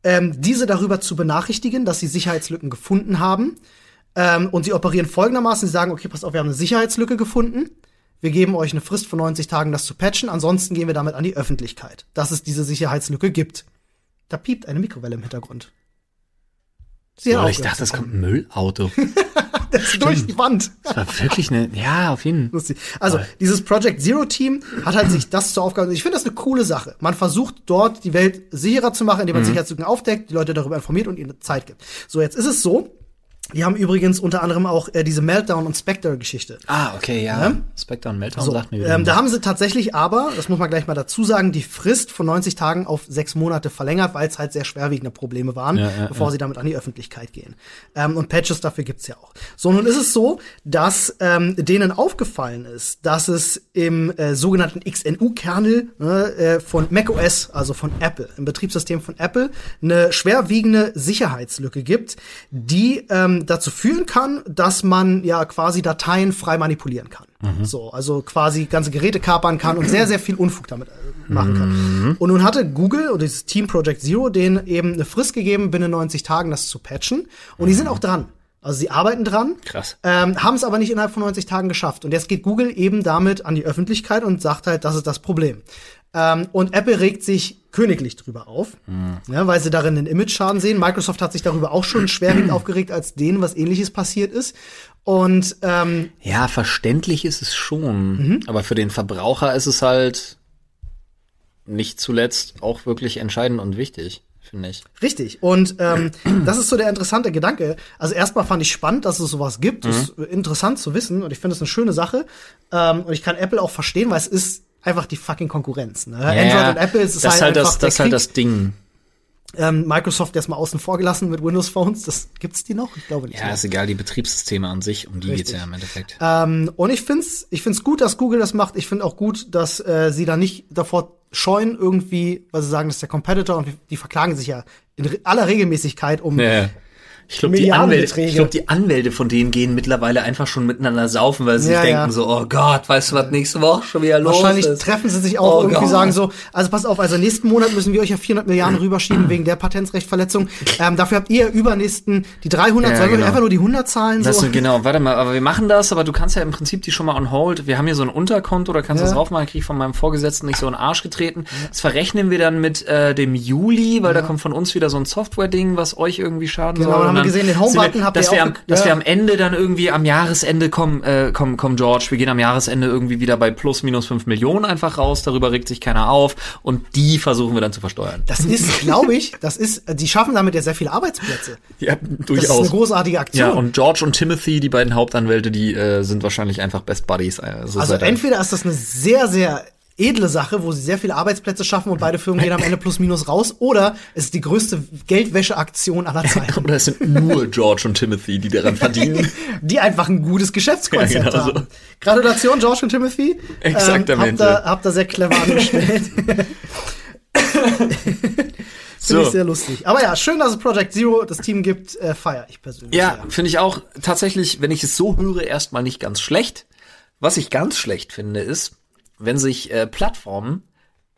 ähm, diese darüber zu benachrichtigen, dass sie Sicherheitslücken gefunden haben. Ähm, und sie operieren folgendermaßen, sie sagen, okay, pass auf, wir haben eine Sicherheitslücke gefunden. Wir geben euch eine Frist von 90 Tagen, das zu patchen. Ansonsten gehen wir damit an die Öffentlichkeit, dass es diese Sicherheitslücke gibt. Da piept eine Mikrowelle im Hintergrund. Sie Oh, ich dachte, zu kommt ein Müllauto. Das ist durch die Wand. Das war wirklich eine, ja, auf jeden Fall. Lustig. Also, dieses Project Zero Team hat halt sich das zur Aufgabe. Ich finde das eine coole Sache. Man versucht dort die Welt sicherer zu machen, indem man Sicherheitslücken aufdeckt, die Leute darüber informiert und ihnen Zeit gibt. So, jetzt ist es so. Die haben übrigens unter anderem auch äh, diese Meltdown und Spectre-Geschichte. Ah, okay, ja. Spectre und Meltdown So, sagt mir ähm, da haben sie tatsächlich aber, das muss man gleich mal dazu sagen, die Frist von 90 Tagen auf sechs Monate verlängert, weil es halt sehr schwerwiegende Probleme waren, Ja, ja, bevor sie damit an die Öffentlichkeit gehen. Ähm, und Patches dafür gibt's ja auch. So, nun ist es so, dass ähm, denen aufgefallen ist, dass es im äh, sogenannten XNU-Kernel ne, äh, von macOS, also von Apple, im Betriebssystem von Apple, eine schwerwiegende Sicherheitslücke gibt, die ähm, dazu führen kann, dass man ja quasi Dateien frei manipulieren kann. So, also quasi ganze Geräte kapern kann und sehr, sehr viel Unfug damit äh, machen kann. Und nun hatte Google oder dieses Team Project Zero denen eben eine Frist gegeben, binnen 90 Tagen das zu patchen. Und die sind auch dran. Also sie arbeiten dran, Krass. ähm, haben es aber nicht innerhalb von 90 Tagen geschafft. Und jetzt geht Google eben damit an die Öffentlichkeit und sagt halt, das ist das Problem. Ähm, und Apple regt sich königlich drüber auf, ja, weil sie darin einen Image-Schaden sehen. Microsoft hat sich darüber auch schon schwerwiegend aufgeregt, als denen was ähnliches passiert ist. Und ähm, Ja, verständlich ist es schon. Mhm. Aber für den Verbraucher ist es halt nicht zuletzt auch wirklich entscheidend und wichtig, finde ich. Richtig. Und ähm, das ist so der interessante Gedanke. Also erstmal fand ich spannend, dass es sowas gibt. Das ist interessant zu wissen und ich finde es eine schöne Sache. Ähm, und ich kann Apple auch verstehen, weil es ist einfach die fucking Konkurrenz. Ne? Android und Apple ist das ist halt einfach das, der das ist halt das Ding. Ähm, Microsoft erstmal außen vor gelassen mit Windows Phones. Das gibt's die noch? Ich glaube nicht. Ja, mehr. ist egal, die Betriebssysteme an sich, um die geht's Richtig. ja im Endeffekt. Ähm, und ich find's, ich find's gut, dass Google das macht. Ich finde auch gut, dass äh, sie da nicht davor scheuen irgendwie, weil sie sagen, das ist der Competitor und die verklagen sich ja in aller Regelmäßigkeit um. Ja. Ich glaube, die, Anwälte, ich glaub, die Anwälte von denen gehen mittlerweile einfach schon miteinander saufen, weil sie Ja, sich ja. denken so, oh Gott, weißt du, was nächste Woche schon wieder los Wahrscheinlich ist? treffen sie sich auch Oh irgendwie Gott. sagen so, also pass auf, also nächsten Monat müssen wir euch ja 400 Milliarden rüberschieben wegen der Patentsrechtverletzung. Ähm, dafür habt ihr übernächsten die 300, Ja, sollen wir genau. einfach nur die 100 zahlen? So? ist, genau, warte mal, aber wir machen das, aber du kannst ja im Prinzip die schon mal on hold. Wir haben hier so ein Unterkonto, da kannst du Ja. das draufmachen, krieg ich von meinem Vorgesetzten nicht so in den Arsch getreten. Das verrechnen wir dann mit äh, dem Juli, weil da kommt von uns wieder so ein Software-Ding, was euch irgendwie schaden Genau, soll. Gesehen, den Home-Button habt dass ihr wir auch am, Dass ja. wir am Ende dann irgendwie am Jahresende kommen, äh, komm, komm George, wir gehen am Jahresende irgendwie wieder bei plus minus fünf Millionen einfach raus, darüber regt sich keiner auf und die versuchen wir dann zu versteuern. Das ist, glaube ich, das ist, die schaffen damit ja sehr viele Arbeitsplätze. Ja, Das ist eine großartige Aktion. Ja, und George und Timothy, die beiden Hauptanwälte, die äh, sind wahrscheinlich einfach Best Buddies. Also, also seit- entweder ist das eine sehr, sehr edle Sache, wo sie sehr viele Arbeitsplätze schaffen und beide Firmen gehen am Ende plus minus raus, oder es ist die größte Geldwäscheaktion aller Zeiten, Oder es sind nur George und Timothy, die daran verdienen. die einfach ein gutes Geschäftskonzept Ja, genau so. haben. Gratulation, George und Timothy. Exaktamente. Ähm, habt, ihr, habt ihr sehr clever angestellt. Finde So. ich sehr lustig. Aber ja, schön, dass es Project Zero das Team gibt, äh, feier ich persönlich. ja, finde ich auch tatsächlich, wenn ich es so höre, erstmal nicht ganz schlecht. Was ich ganz schlecht finde, ist, wenn sich äh, Plattformen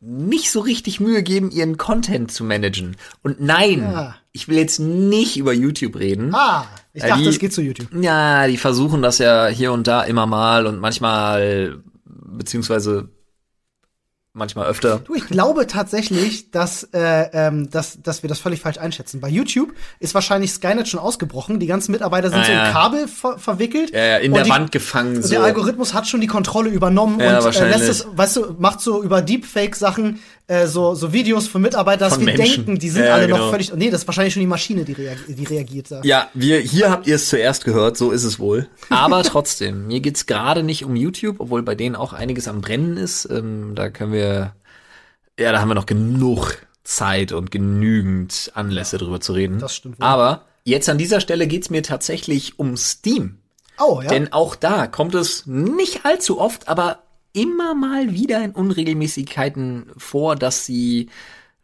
nicht so richtig Mühe geben, ihren Content zu managen. Und nein, Ja. ich will jetzt nicht über YouTube reden. Ah, ich Ja, dachte, die- das geht zu YouTube. Ja, die versuchen das ja hier und da immer mal und manchmal, beziehungsweise manchmal öfter. Du, ich glaube tatsächlich, dass, äh, ähm, dass, dass wir das völlig falsch einschätzen. Bei YouTube ist wahrscheinlich Skynet schon ausgebrochen. Die ganzen Mitarbeiter sind Ah, so in ja. Kabel ver verwickelt. Ja, ja, in der die, Wand gefangen. So. Der Algorithmus hat schon die Kontrolle übernommen Ja, und äh, lässt es, weißt du, macht so über Deepfake-Sachen äh, so, so Videos von Mitarbeitern, dass Von wir Menschen. denken, die sind Ja, alle genau. noch völlig. Nee, das ist wahrscheinlich schon die Maschine, die, reag die reagiert da. Ja, wir, hier habt ihr es zuerst gehört, so ist es wohl. Aber trotzdem, mir geht's gerade nicht um YouTube, obwohl bei denen auch einiges am Brennen ist. Ähm, da können wir, ja, da haben wir noch genug Zeit und genügend Anlässe drüber zu reden. Das stimmt wohl. Aber jetzt an dieser Stelle geht's mir tatsächlich um Steam. Oh, ja. Denn auch da kommt es nicht allzu oft, aber immer mal wieder in Unregelmäßigkeiten vor, dass sie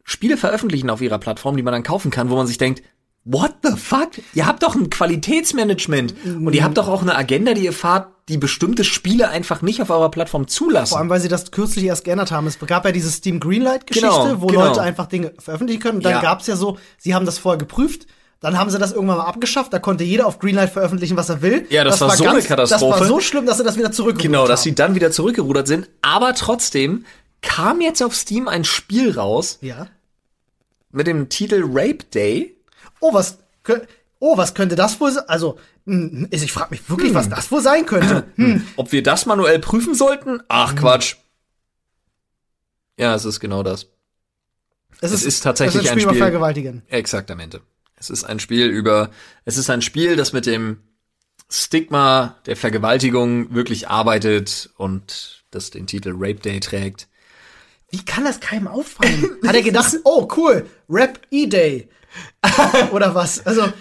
Spiele veröffentlichen auf ihrer Plattform, die man dann kaufen kann, wo man sich denkt, what the fuck? Ihr habt doch ein Qualitätsmanagement und ihr habt doch auch eine Agenda, die ihr fahrt, die bestimmte Spiele einfach nicht auf eurer Plattform zulassen. Vor allem, weil sie das kürzlich erst geändert haben. Es gab ja diese Steam Greenlight-Geschichte, Genau, wo genau. Leute einfach Dinge veröffentlichen können. Und dann Ja. gab's ja so, sie haben das vorher geprüft, dann haben sie das irgendwann mal abgeschafft, da konnte jeder auf Greenlight veröffentlichen, was er will. Ja, das war so eine Katastrophe. Das war so schlimm, dass sie das wieder zurückgerudert Genau, dass haben. sie dann wieder zurückgerudert sind. Aber trotzdem kam jetzt auf Steam ein Spiel raus Ja. mit dem Titel Rape Day. Oh, was, oh, was könnte das wohl sein? Also, hm, ich frage mich wirklich, Hm. was das wohl sein könnte. Hm. Ob wir das manuell prüfen sollten? Ach Quatsch. Ja, es ist genau das. Es ist tatsächlich es ist ein Spiel über Vergewaltigen. Exaktamente. Es ist ein Spiel über, es ist ein Spiel, das mit dem Stigma der Vergewaltigung wirklich arbeitet und das den Titel Rape Day trägt. Wie kann das keinem auffallen? Hat er gedacht, oh cool, Rap E-Day. Oder was? Also,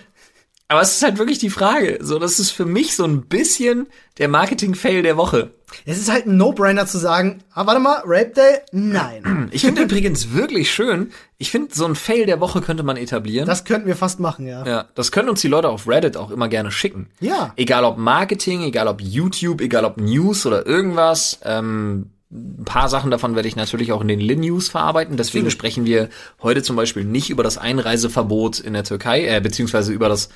Aber es ist halt wirklich die Frage. So, das ist für mich so ein bisschen der Marketing-Fail der Woche. es ist halt ein No-Brainer zu sagen, ah, warte mal, Rape Day? Nein. Ich finde übrigens wirklich schön, ich finde, so ein Fail der Woche könnte man etablieren. Das könnten wir fast machen, ja. Ja, das können uns die Leute auf Reddit auch immer gerne schicken. Ja. Egal ob Marketing, egal ob YouTube, egal ob News oder irgendwas. Ähm, ein paar Sachen davon werde ich natürlich auch in den Lin-News verarbeiten. Deswegen sprechen wir heute zum Beispiel nicht über das Einreiseverbot in der Türkei, äh, beziehungsweise über das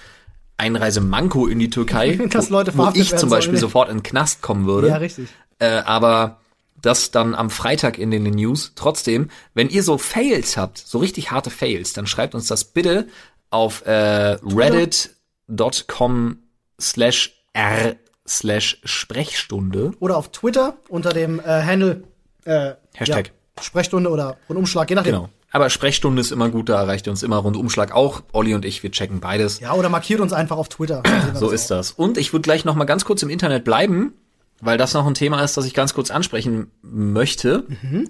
Einreisemanko in die Türkei, Dass Leute wo verhaftet ich zum Beispiel sollen. sofort in den Knast kommen würde. Ja, richtig. Äh, aber das dann am Freitag in den News. Trotzdem, wenn ihr so Fails habt, so richtig harte Fails, dann schreibt uns das bitte auf äh, reddit.com slash r slash Sprechstunde. Oder auf Twitter unter dem äh, Handle äh, Hashtag. Ja, Sprechstunde oder Rundumschlag, je nachdem. Genau. Aber Sprechstunde ist immer gut, da erreicht ihr uns immer Rundumschlag auch. Olli und ich, wir checken beides. Ja, oder markiert uns einfach auf Twitter. So ist das. Und ich würde gleich noch mal ganz kurz im Internet bleiben, weil das noch ein Thema ist, das ich ganz kurz ansprechen möchte,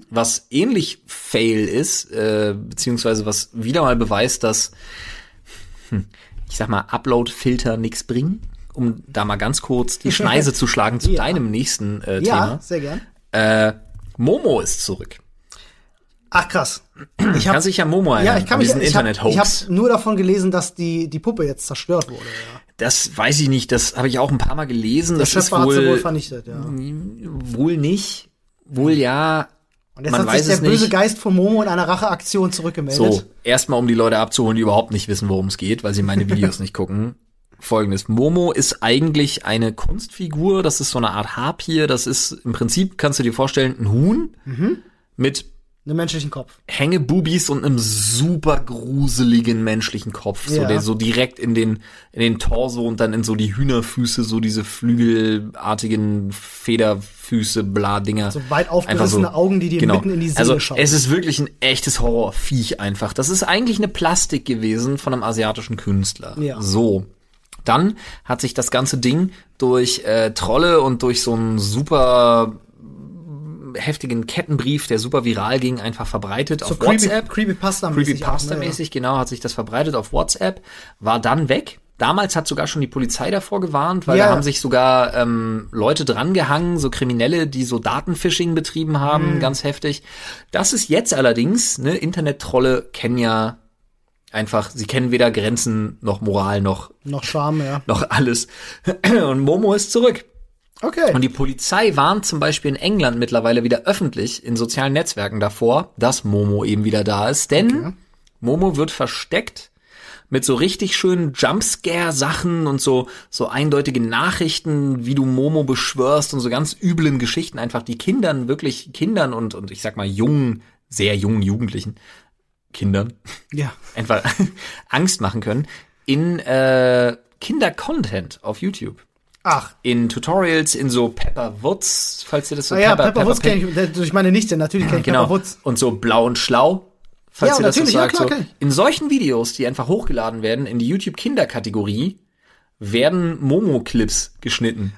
was ähnlich fail ist, äh, beziehungsweise was wieder mal beweist, dass, hm, ich sag mal, Upload-Filter nichts bringen, um da mal ganz kurz die Schneise zu schlagen zu Ja. deinem nächsten äh, auch. Ja, Thema. sehr gern. Äh, Momo ist zurück. Ach krass. Ich hab, Kannst dich ja Momo erinnern, ja, ich kann an mich, diesen ich habe Internet-Hoax. hab nur davon gelesen, dass die, die Puppe jetzt zerstört wurde. Ja. Das weiß ich nicht, das habe ich auch ein paar Mal gelesen. Der das ist Schöpfer hat sie wohl wohl, vernichtet, ja. wohl nicht, wohl ja. Und jetzt man hat sich der böse nicht. Geist von Momo in einer Racheaktion zurückgemeldet. So, erstmal um die Leute abzuholen, die überhaupt nicht wissen, worum es geht, weil sie meine Videos nicht gucken. Folgendes. Momo ist eigentlich eine Kunstfigur, das ist so eine Art Harpier, das ist im Prinzip, kannst du dir vorstellen, ein Huhn Mhm. mit Einen menschlichen Kopf. Hängebubis und einem super gruseligen menschlichen Kopf, so Ja. der so direkt in den in den Torso und dann in so die Hühnerfüße, so diese flügelartigen Federfüße, bla Dinger. So weit aufgerissene Augen, die dir genau. mitten in die Seele also, schauen. Es ist wirklich ein echtes Horrorviech einfach. Das ist eigentlich eine Plastik gewesen von einem asiatischen Künstler. Ja. So. Dann hat sich das ganze Ding durch äh, Trolle und durch so einen super heftigen Kettenbrief, der super viral ging, einfach verbreitet so auf creepy, WhatsApp. Creepypasta-mäßig. auch, ne, Creepypasta-mäßig, genau, hat sich das verbreitet auf WhatsApp, war dann weg. Damals hat sogar schon die Polizei davor gewarnt, weil Ja. da haben sich sogar ähm, Leute drangehangen, so Kriminelle, die so Datenphishing betrieben haben, Mhm. ganz heftig. Das ist jetzt allerdings, ne, Internet-Trolle kennen ja einfach, sie kennen weder Grenzen noch Moral noch. Noch Charme, ja. noch alles. Und Momo ist zurück. Okay. Und die Polizei warnt zum Beispiel in England mittlerweile wieder öffentlich in sozialen Netzwerken davor, dass Momo eben wieder da ist, denn Okay. Momo wird versteckt mit so richtig schönen Jumpscare-Sachen und so, so eindeutige Nachrichten, wie du Momo beschwörst und so ganz üblen Geschichten einfach, die Kindern, wirklich Kindern und, und ich sag mal jungen, sehr jungen Jugendlichen, Kindern, Ja. einfach Angst machen können, in äh, Kinder-Content auf YouTube. Ach. In Tutorials, in so Pepper Woods, falls ihr das so Ah ja, Pepper, Woods Pig- kenne ich, der- durch meine Nichte, natürlich kenne ich Genau. Pepper Woods. Und so blau und schlau. Falls Ja, ihr das so natürlich, ja, sagt. klar, so. ich. In solchen Videos, die einfach hochgeladen werden, in die YouTube-Kinder-Kategorie, werden Momo-Clips geschnitten.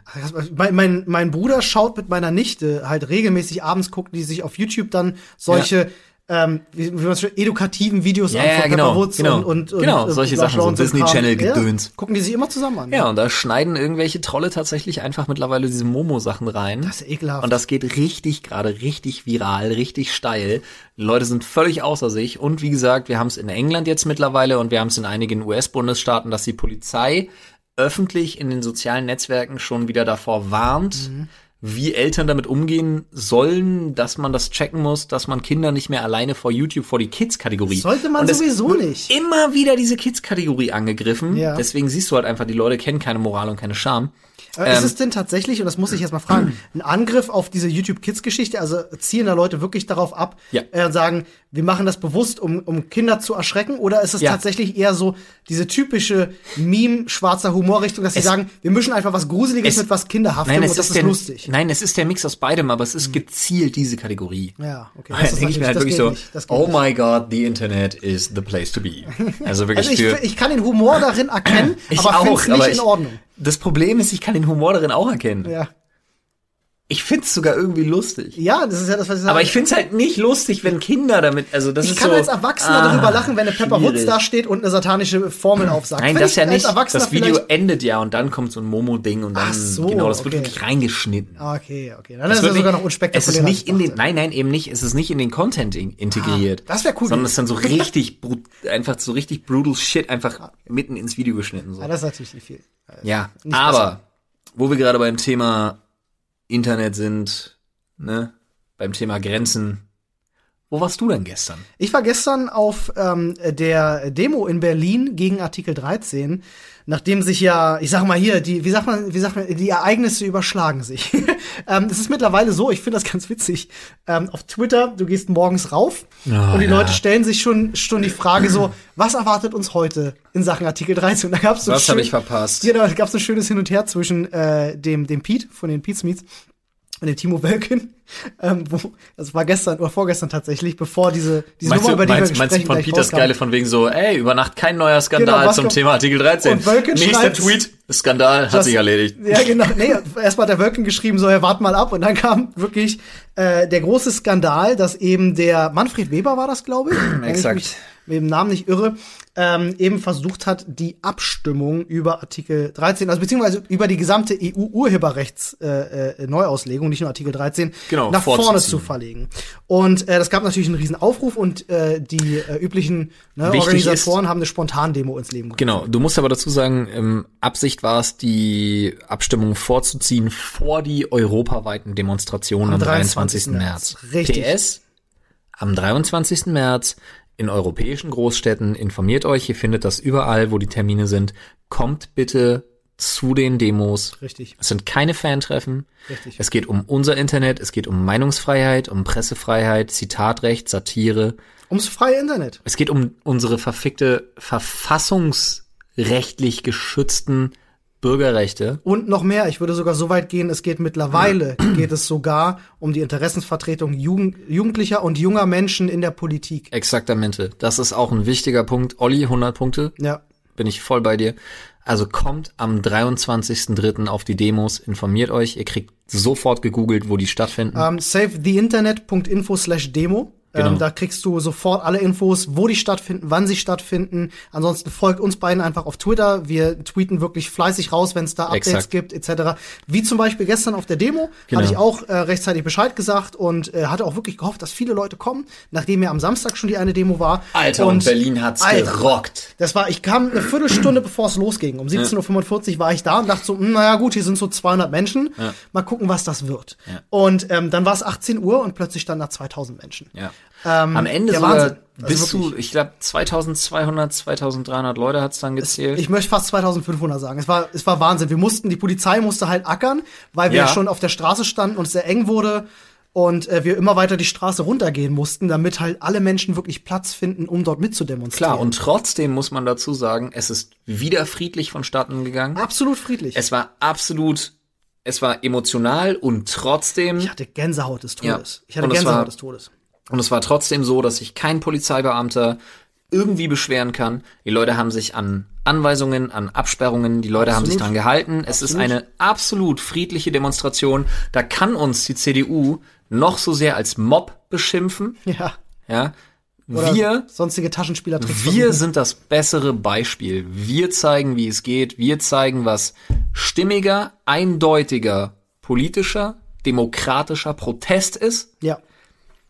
Mein, mein, mein Bruder schaut mit meiner Nichte halt regelmäßig abends, guckt die sich auf YouTube dann solche, ähm, wie, wie man schon edukativen Videos Ja, an ja, von genau, Pepper Woods genau. und, und, und Genau, solche Bla Sachen, so und Disney Kram. Channel-Gedöns. Ja, gucken die sich immer zusammen an. Ja, und da schneiden irgendwelche Trolle tatsächlich einfach mittlerweile diese Momo-Sachen rein. Das ist ekelhaft. Und das geht richtig, gerade richtig viral, richtig steil. Die Leute sind völlig außer sich. Und wie gesagt, wir haben es in England jetzt mittlerweile und wir haben es in einigen US-Bundesstaaten, dass die Polizei öffentlich in den sozialen Netzwerken schon wieder davor warnt, Mhm. Wie Eltern damit umgehen sollen, dass man das checken muss, dass man Kinder nicht mehr alleine vor YouTube, vor die Kids-Kategorie. Sollte man sowieso nicht. Immer wieder diese Kids-Kategorie angegriffen. Ja. Deswegen siehst du halt einfach, die Leute kennen keine Moral und keine Scham. Aber ist es denn tatsächlich, und das muss ich jetzt mal fragen, ein Angriff auf diese YouTube Kids Geschichte? Also zielen da Leute wirklich darauf ab Ja. äh, und sagen, wir machen das bewusst, um, um Kinder zu erschrecken? Oder ist es Ja. tatsächlich eher so diese typische Meme-schwarzer Humorrichtung, dass sie Es- sagen, wir mischen einfach was Gruseliges es- mit was Kinderhaftem Nein, es und das ist, der, lustig? Nein, es ist der Mix aus beidem, aber es ist gezielt diese Kategorie. Ja, okay. Da denke ich mir halt das wirklich so, das oh my god, the Internet is the place to be. Also wirklich Also ich, für... ich kann den Humor darin erkennen, Ich aber es nicht aber in ich, Ordnung. Das Problem ist, ich kann den Humor darin auch erkennen. Ja. Ich find's sogar irgendwie lustig. ja, das ist ja das, was ich sage. Aber ich find's halt nicht lustig, wenn Kinder damit, also das Ich ist kann so, als Erwachsener ah, darüber lachen, wenn eine Pepper Woods da steht und eine satanische Formel aufsagt. Nein, Find das ich ja nicht. Das Video endet ja und dann kommt so ein Momo-Ding und dann, so, genau, das wird okay. wirklich reingeschnitten. Okay, okay. Dann Es ist wird es sogar noch unspektakulärer. Es ist nicht in ich den, nein, nein, eben nicht. Es ist nicht in den Content in, integriert. Ah, das wär cool Sondern es ist dann so richtig, einfach so richtig brutal shit einfach mitten ins Video geschnitten. So. Ja, das ist natürlich nicht viel. Ja, nicht aber wo wir gerade beim Thema Internet sind, ne, beim Thema Grenzen, wo warst du denn gestern? Ich war gestern auf ähm, der Demo in Berlin gegen Artikel 13, nachdem sich ja, ich sag mal hier, die, wie sagt man, wie sagt man, die Ereignisse überschlagen sich. ähm, es ist mittlerweile so, ich finde das ganz witzig. Ähm, auf Twitter, du gehst morgens rauf Oh, und die ja. Leute stellen sich schon, schon die Frage so, was erwartet uns heute in Sachen Artikel 13? Und da gab's so Was schön- habe ich verpasst? Ja, da gab es ein schönes Hin und Her zwischen äh, dem, dem Pete von den Pete Meets und dem Timo Wölken. Ähm, wo, das war gestern oder vorgestern tatsächlich, bevor diese, diese Meinst Nummer, du, über die meinst, wir meinst du sprechen, von Peters rauskam. Geile von wegen so, ey, über Nacht kein neuer Skandal Genau, zum kommt- Thema Artikel 13. Und Wölken Nächster Tweet, Skandal, hat Das- sich erledigt. Ja, genau. Nee, erstmal hat der Wölken geschrieben, so, ja, wart mal ab. Und dann kam wirklich äh, der große Skandal, dass eben der Manfred Weber war das, glaube ich. Exakt. Mit dem Namen nicht irre, ähm, eben versucht hat, die Abstimmung über Artikel 13, also beziehungsweise über die gesamte EU-Urheberrechts-Neuauslegung, äh, Neuauslegung, nicht nur Artikel 13, Genau, nach vorne zu verlegen. Und äh, das gab natürlich einen riesen Aufruf und äh, die äh, üblichen ne, Wichtig Organisatoren haben eine Spontandemo ins Leben gerufen. Genau, du musst aber dazu sagen, ähm, Absicht war es, die Abstimmung vorzuziehen vor die europaweiten Demonstrationen am, 23. März. Richtig. PS, am 23. März in europäischen Großstädten, informiert euch, ihr findet das überall, wo die Termine sind. Kommt bitte zu den Demos. Richtig. Es sind keine Fantreffen. Richtig. Es geht um unser Internet, es geht um Meinungsfreiheit, um Pressefreiheit, Zitatrecht, Satire. Ums freie Internet. Es geht um unsere verfickte verfassungsrechtlich geschützten Bürgerrechte. Und noch mehr, ich würde sogar so weit gehen, es geht mittlerweile, geht es sogar um die Interessensvertretung Jugend, Jugendlicher und junger Menschen in der Politik. Exaktamente. Das ist auch ein wichtiger Punkt. Olli, 100 Punkte. Ja. Bin ich voll bei dir. Also kommt am 23.03. auf die Demos, informiert euch. Ihr kriegt sofort gegoogelt, wo die stattfinden. Ähm, savetheinternet.info slash Demo. Genau. Ähm, da kriegst du sofort alle Infos, wo die stattfinden, wann sie stattfinden. Ansonsten folgt uns beiden einfach auf Twitter. Wir tweeten wirklich fleißig raus, wenn es da Updates Exakt. gibt, etc. Wie zum Beispiel gestern auf der Demo Genau. hatte ich auch äh, rechtzeitig Bescheid gesagt und äh, hatte auch wirklich gehofft, dass viele Leute kommen, nachdem ja am Samstag schon die eine Demo war. Alter, und, Berlin hat's Alter, gerockt. Das war, ich kam eine Viertelstunde bevor es losging. Um 17.45 Uhr war ich da und dachte so, hm, naja gut, hier sind so 200 Menschen. Mal gucken, was das wird. Ja. Und ähm, dann war es 18 Uhr und plötzlich standen da 2000 Menschen. Ja. Ähm, Am Ende sogar Wahnsinn. Also bis zu, wirklich. ich glaube, 2200, 2300 Leute hat's dann gezählt. Ich möchte fast 2500 sagen. Es war, es war Wahnsinn. Wir mussten, die Polizei musste halt ackern, weil wir Ja. schon auf der Straße standen und es sehr eng wurde und äh, wir immer weiter die Straße runtergehen mussten, damit halt alle Menschen wirklich Platz finden, um dort mitzudemonstrieren. Klar, und trotzdem muss man dazu sagen, es ist wieder friedlich vonstatten gegangen. absolut friedlich. Es war absolut, es war emotional und trotzdem, ich hatte Gänsehaut des Ja. Todes. Ich hatte es Gänsehaut des Todes. Und es war trotzdem so, dass sich kein Polizeibeamter irgendwie beschweren kann. Die Leute haben sich an Anweisungen, an Absperrungen, die Leute haben sich Absolut. dran gehalten. Es ist Absolut. eine absolut friedliche Demonstration. Da kann uns die CDU noch so sehr als Mob beschimpfen. Ja. Ja, Oder wir sonstige Taschenspielertricks. Wir sind das bessere Beispiel. Wir zeigen, wie es geht. Wir zeigen, was stimmiger, eindeutiger, politischer, demokratischer Protest ist. Ja.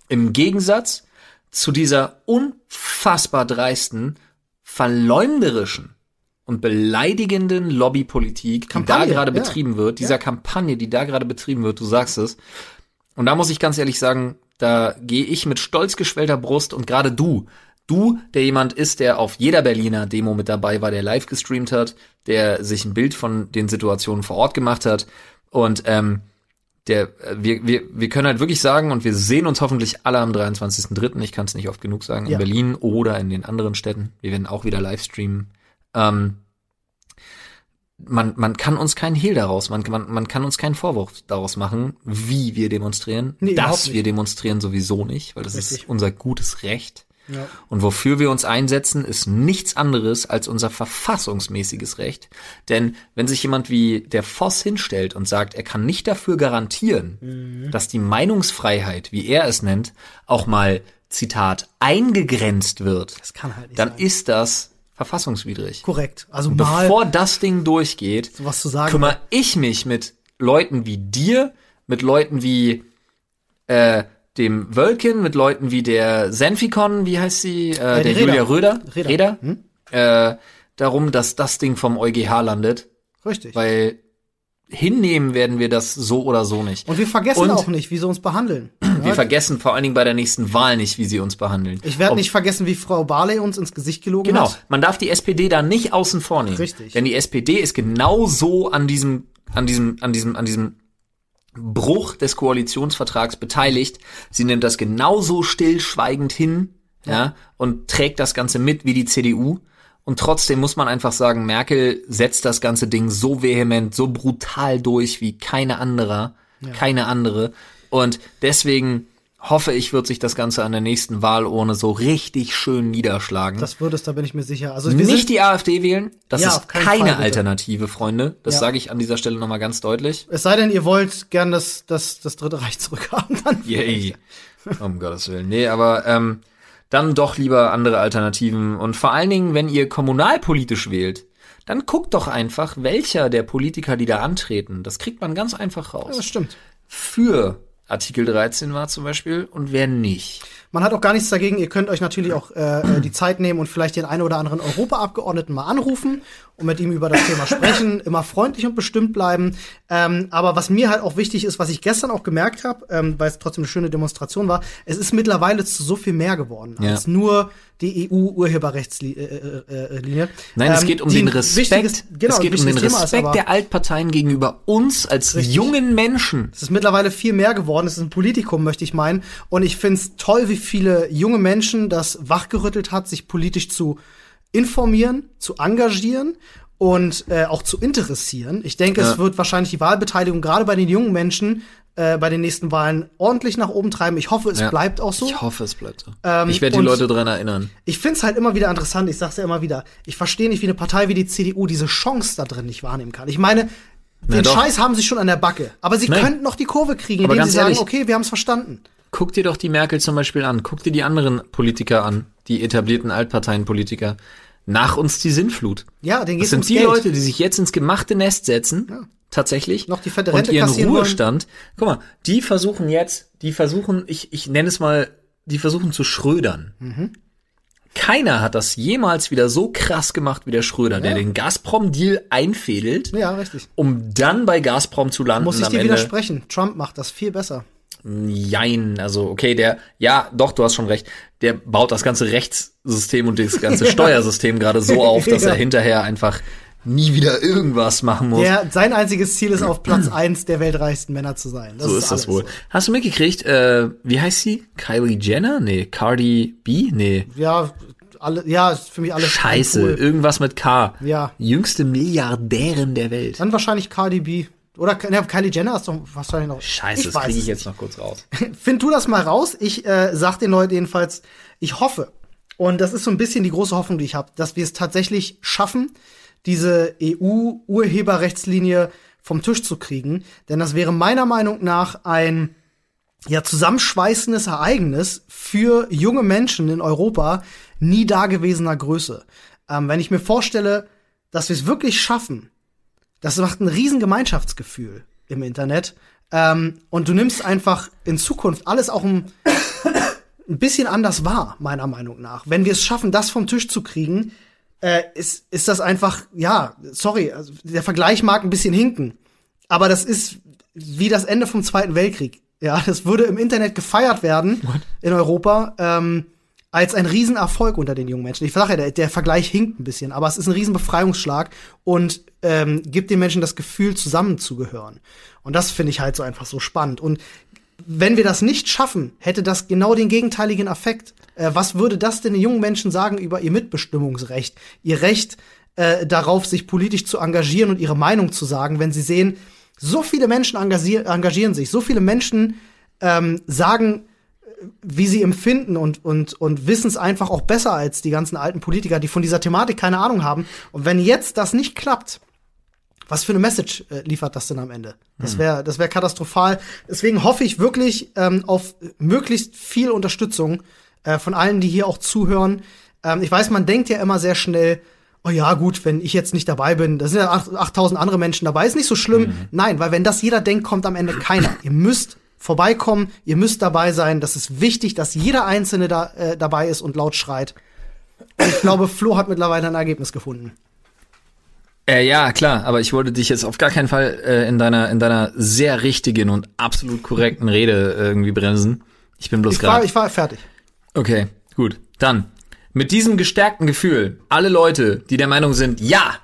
Im Gegensatz zu dieser unfassbar dreisten, verleumderischen und beleidigenden Lobbypolitik, die da Kampagne, gerade ja. betrieben wird, dieser Kampagne, die da gerade betrieben wird, du sagst es. Und da muss ich ganz ehrlich sagen, da gehe ich mit stolz geschwellter Brust und gerade du, du, der jemand ist, der auf jeder Berliner Demo mit dabei war, der live gestreamt hat, der sich ein Bild von den Situationen vor Ort gemacht hat und ähm, der, äh, wir, wir, wir können halt wirklich sagen und wir sehen uns hoffentlich alle am 23.03., ich kann es nicht oft genug sagen, in Ja. Berlin oder in den anderen Städten. Wir werden auch wieder live streamen. Ähm, man, man kann uns keinen Hehl daraus, man, man, man kann uns keinen Vorwurf daraus machen, wie wir demonstrieren. Nee, Dass wir demonstrieren sowieso nicht, weil das Richtig. ist unser gutes Recht. Ja. Und wofür wir uns einsetzen, ist nichts anderes als unser verfassungsmäßiges Recht. Denn wenn sich jemand wie der Voss hinstellt und sagt, er kann nicht dafür garantieren, Mhm. dass die Meinungsfreiheit, wie er es nennt, auch mal, Zitat, eingegrenzt wird, halt dann sein. ist das verfassungswidrig. Korrekt. Also mal Bevor das Ding durchgeht, sowas zu sagen. kümmere ich mich mit Leuten wie dir, mit Leuten wie äh, dem Wölkin, mit Leuten wie der Senfikon, wie heißt sie, äh, die der Reda. Julia Röder, Reda. Reda, Hm? äh, darum, dass das Ding vom EuGH landet, Richtig. weil hinnehmen werden wir das so oder so nicht. und wir vergessen Und- auch nicht, wie sie uns behandeln. Wir Ja, vergessen vor allen Dingen bei der nächsten Wahl nicht, wie sie uns behandeln. ich werde nicht vergessen, wie Frau Barley uns ins Gesicht gelogen Genau, hat. man darf die SPD da nicht außen vor nehmen. Richtig. Denn die SPD ist genauso an diesem, an diesem, an diesem, an diesem Bruch des Koalitionsvertrags beteiligt. Sie nimmt das genauso stillschweigend hin, ja, und trägt das Ganze mit wie die CDU. Und trotzdem muss man einfach sagen, Merkel setzt das ganze Ding so vehement, so brutal durch wie keine andere, keine andere. Und deswegen hoffe ich, wird sich das Ganze an der nächsten Wahlurne so richtig schön niederschlagen. Das wird es, da bin ich mir sicher. Also Nicht die AfD wählen, das Ja, ist keine Fall. Alternative, Freunde. Das Ja. sage ich an dieser Stelle nochmal ganz deutlich. es sei denn, ihr wollt gern das, das, das Dritte Reich zurückhaben. Dann Yay. um Gottes Willen. Nee, aber ähm, dann doch lieber andere Alternativen. Und vor allen Dingen, wenn ihr kommunalpolitisch wählt, dann guckt doch einfach, welcher der Politiker, die da antreten, das kriegt man ganz einfach Ja, raus. das stimmt. Für Artikel 13 war zum Beispiel und wer nicht. Man hat auch gar nichts dagegen. Ihr könnt euch natürlich auch äh, äh, die Zeit nehmen und vielleicht den einen oder anderen Europaabgeordneten mal anrufen und mit ihm über das Thema sprechen. Immer freundlich und bestimmt bleiben. Ähm, aber was mir halt auch wichtig ist, was ich gestern auch gemerkt habe, ähm, weil es trotzdem eine schöne Demonstration war, es ist mittlerweile zu so viel mehr geworden Ja. als nur die EU-Urheberrechtslinie. Äh, äh, Linie. Nein, es Ähm, geht um den Respekt. wichtiges- Genau, es geht um den Thema ist Respekt aber- der Altparteien gegenüber uns als Richtig. jungen Menschen. Es ist mittlerweile viel mehr geworden. Es ist ein Politikum, möchte ich meinen. Und ich finde es toll, wie viele junge Menschen das wachgerüttelt hat, sich politisch zu informieren, zu engagieren und äh, auch zu interessieren. Ich denke, Ja. es wird wahrscheinlich die Wahlbeteiligung gerade bei den jungen Menschen äh, bei den nächsten Wahlen ordentlich nach oben treiben. Ich hoffe, es Ja. bleibt auch so. Ich hoffe, es bleibt so. Ähm, ich werde die Leute dran erinnern. Ich find's halt immer wieder interessant, ich sag's ja immer wieder, ich verstehe nicht, wie eine Partei wie die CDU diese Chance da drin nicht wahrnehmen kann. Ich meine, den. Scheiß haben sie schon an der Backe, aber sie Nein. könnten noch die Kurve kriegen, Aber indem sie sagen, ehrlich- okay, wir haben's verstanden. Guck dir doch die Merkel zum Beispiel an. Guck dir die anderen Politiker an, die etablierten Altparteienpolitiker. Nach uns die Sinnflut. Ja, den Das geht's sind ums die Geld. Leute, die sich jetzt ins gemachte Nest setzen. Ja. Tatsächlich. Noch die fette Und ihren kassieren wollen. Ruhestand. Guck mal, die versuchen jetzt, die versuchen, ich, ich nenne es mal, die versuchen zu schrödern. Mhm. Keiner hat das jemals wieder so krass gemacht wie der Schröder, der den Gazprom-Deal einfädelt, Ja, richtig. um dann bei Gazprom zu landen. Muss ich dir widersprechen. Trump macht das viel besser. Jein, also okay, der, ja, doch, du hast schon recht. Der baut das ganze Rechtssystem und das ganze Steuersystem gerade so auf, dass er hinterher einfach nie wieder irgendwas machen muss. Der, sein einziges Ziel ist, auf Platz eins der weltreichsten Männer zu sein. Das so ist das alles. wohl. Hast du mitgekriegt, äh, wie heißt sie? Kylie Jenner? Nee, Cardi B? Nee. Ja, alle, ja, ist für mich alles Scheiße, cool. irgendwas mit K. Ja. Jüngste Milliardärin der Welt. Dann wahrscheinlich Cardi B. Oder ne, Kylie Jenner ist doch wahrscheinlich noch. Scheiße, das weiß kriege ich jetzt noch kurz raus. Find du das mal raus. Ich äh, sag den Leuten jedenfalls, ich hoffe, und das ist so ein bisschen die große Hoffnung, die ich habe, dass wir es tatsächlich schaffen, diese EU-Urheberrechtslinie vom Tisch zu kriegen. Denn das wäre meiner Meinung nach ein ja, zusammenschweißendes Ereignis für junge Menschen in Europa nie dagewesener Größe. Ähm, wenn ich mir vorstelle, dass wir es wirklich schaffen, das macht ein riesen Gemeinschaftsgefühl im Internet. Ähm, und du nimmst einfach in Zukunft alles auch ein, ein bisschen anders wahr, meiner Meinung nach. Wenn wir es schaffen, das vom Tisch zu kriegen, äh, ist, ist das einfach, ja, sorry, also der Vergleich mag ein bisschen hinken, aber das ist wie das Ende vom Zweiten Weltkrieg. Ja, das würde im Internet gefeiert werden in Europa ähm, als ein Riesenerfolg unter den jungen Menschen. Ich sage ja, der, der Vergleich hinkt ein bisschen, aber es ist ein Riesenbefreiungsschlag und ähm, gibt den Menschen das Gefühl, zusammenzugehören. Und das finde ich halt so einfach so spannend. Und wenn wir das nicht schaffen, hätte das genau den gegenteiligen Effekt. Äh, was würde das denn den jungen Menschen sagen über ihr Mitbestimmungsrecht, ihr Recht äh, darauf, sich politisch zu engagieren und ihre Meinung zu sagen, wenn sie sehen, so viele Menschen engagier engagieren sich, so viele Menschen ähm, sagen, wie sie empfinden und, und, und wissen es einfach auch besser als die ganzen alten Politiker, die von dieser Thematik keine Ahnung haben. Und wenn jetzt das nicht klappt, was für eine Message äh, liefert das denn am Ende? Das wäre das wäre katastrophal. Deswegen hoffe ich wirklich ähm, auf möglichst viel Unterstützung äh, von allen, die hier auch zuhören. Ähm, ich weiß, man denkt ja immer sehr schnell, oh ja, gut, wenn ich jetzt nicht dabei bin, da sind ja acht- 8000 andere Menschen dabei, ist nicht so schlimm. Nein, weil wenn das jeder denkt, kommt am Ende keiner. ihr müsst vorbeikommen, ihr müsst dabei sein. Das ist wichtig, dass jeder Einzelne da äh, dabei ist und laut schreit. Und ich glaube, Flo hat mittlerweile ein Ergebnis gefunden. Äh, ja, klar, aber ich wollte dich jetzt auf gar keinen Fall äh, in deiner in deiner sehr richtigen und absolut korrekten Rede äh, irgendwie bremsen. Ich bin bloß gerade. ich war fertig. Okay, gut. Dann mit diesem gestärkten Gefühl, alle Leute, die der Meinung sind, ja,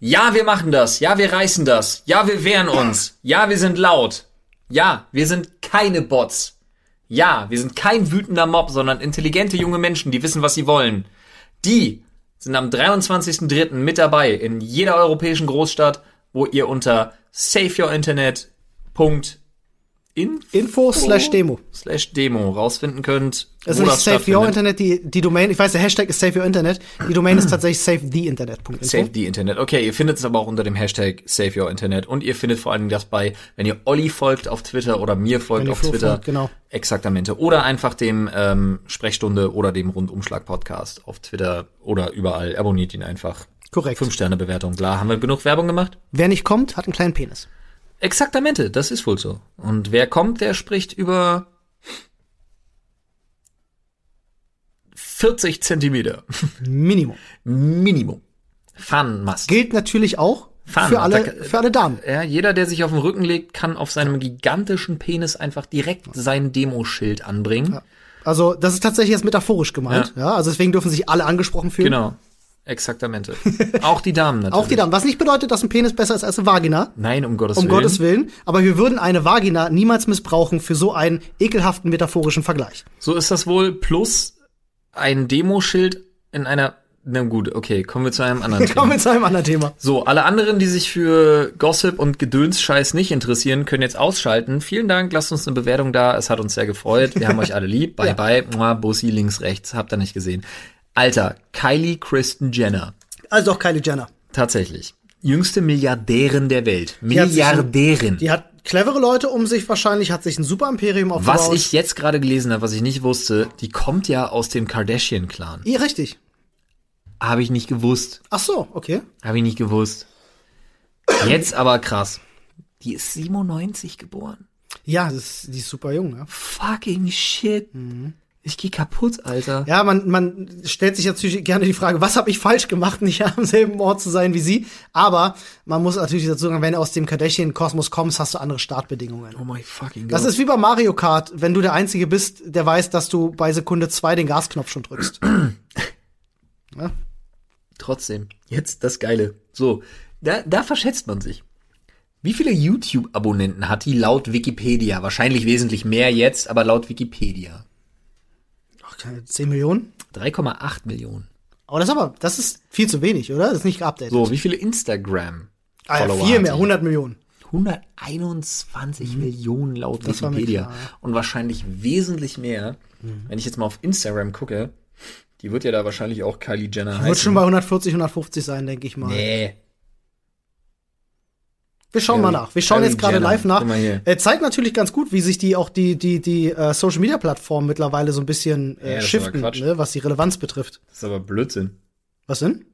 ja, wir machen das, ja, wir reißen das, ja, wir wehren uns, ja, wir sind laut, ja, wir sind keine Bots, ja, wir sind kein wütender Mob, sondern intelligente junge Menschen, die wissen, was sie wollen. Die sind am 23.03. mit dabei in jeder europäischen Großstadt, wo ihr unter saveyourinternet.in Info slash Demo. slash Demo rausfinden könnt. Das ist wo nicht Save Your. Internet, die, die Domain, ich weiß, der Hashtag ist Save Your Internet. Die Domain ist tatsächlich savetheinternet.info. Save the Internet. Okay, ihr findet es aber auch unter dem Hashtag Save Your Internet. Und ihr findet vor allen Dingen das bei, wenn ihr Olli folgt auf Twitter oder mir folgt auf Flo Twitter. folgt, genau. Exaktamente. Oder einfach dem ähm, Sprechstunde oder dem Rundumschlag-Podcast auf Twitter oder überall. Abonniert ihn einfach. Korrekt. Fünf Sterne Bewertung. Klar, haben wir genug Werbung gemacht? Wer nicht kommt, hat einen kleinen Penis. Exaktamente, das ist wohl so. Und wer kommt, der spricht über 40 Zentimeter. Minimum. Minimum. Fahnenmast. Gilt natürlich auch Fahren, für alle, da- für alle Damen. Ja, jeder, der sich auf den Rücken legt, kann auf seinem gigantischen Penis einfach direkt sein Demoschild anbringen. Also, das ist tatsächlich jetzt metaphorisch gemeint. Ja. also deswegen dürfen sich alle angesprochen fühlen. Genau. Exaktamente. Auch die Damen natürlich. Auch die Damen. Was nicht bedeutet, dass ein Penis besser ist als eine Vagina. Nein, um Gottes Um Willen. Gottes Willen. Aber wir würden eine Vagina niemals missbrauchen für so einen ekelhaften metaphorischen Vergleich. So ist das wohl. Plus ein Demoschild in einer. Na gut, okay, kommen wir zu einem anderen Kommen Thema. wir zu einem anderen Thema. So, alle anderen, die sich für Gossip und Gedöns-Scheiß nicht interessieren, können jetzt ausschalten. Vielen Dank, lasst uns eine Bewertung da. Es hat uns sehr gefreut. Wir haben euch alle lieb. Bye Ja. bye. Mua, Bussi links, rechts. Habt ihr nicht gesehen. Alter, Kylie Kristen Jenner. Also auch Kylie Jenner. Tatsächlich. Jüngste Milliardärin der Welt. Milliardärin. Die hat clevere Leute um sich wahrscheinlich, hat sich ein super Imperium aufgebaut. Was ich jetzt gerade gelesen habe, was ich nicht wusste, die kommt ja aus dem Kardashian-Clan. Ja, richtig. Habe ich nicht gewusst. Ach so, okay. Habe ich nicht gewusst. Jetzt aber krass. Die ist 97 geboren. Ja, das ist, die ist super jung, ne? Fucking shit. Ich geh kaputt, Alter. Ja, man, man stellt sich natürlich gerne die Frage, was habe ich falsch gemacht, nicht am selben Ort zu sein wie sie. Aber man muss natürlich dazu sagen, wenn du aus dem Kardashian-Kosmos kommst, hast du andere Startbedingungen. Oh my fucking God. Das ist wie bei Mario Kart, wenn du der Einzige bist, der weiß, dass du bei Sekunde zwei den Gasknopf schon drückst. ja? Trotzdem, jetzt das Geile. So, da, da verschätzt man sich. Wie viele YouTube-Abonnenten hat die laut Wikipedia? Wahrscheinlich wesentlich mehr jetzt, aber laut Wikipedia. Ach, keine 10 Millionen? 3,8 Millionen. Aber das ist aber, das ist viel zu wenig, oder? Das ist nicht geupdatet. So, wie viele Instagram? ah, ja, viel mehr, die? 100 Millionen. 121 Millionen laut Das Wikipedia. klar, ja. Und wahrscheinlich wesentlich mehr, wenn ich jetzt mal auf Instagram gucke, die wird ja da wahrscheinlich auch Kylie Jenner Wird heißen. schon bei 140, 150 sein, denke ich mal. nee. Wir schauen Kylie- mal nach. Wir schauen Kylie jetzt gerade live nach. Er zeigt natürlich ganz gut, wie sich die auch die die die äh, Social Media Plattformen mittlerweile so ein bisschen Ja, äh, das ist shiften, ne, was die Relevanz betrifft. Das ist aber Blödsinn. Was denn?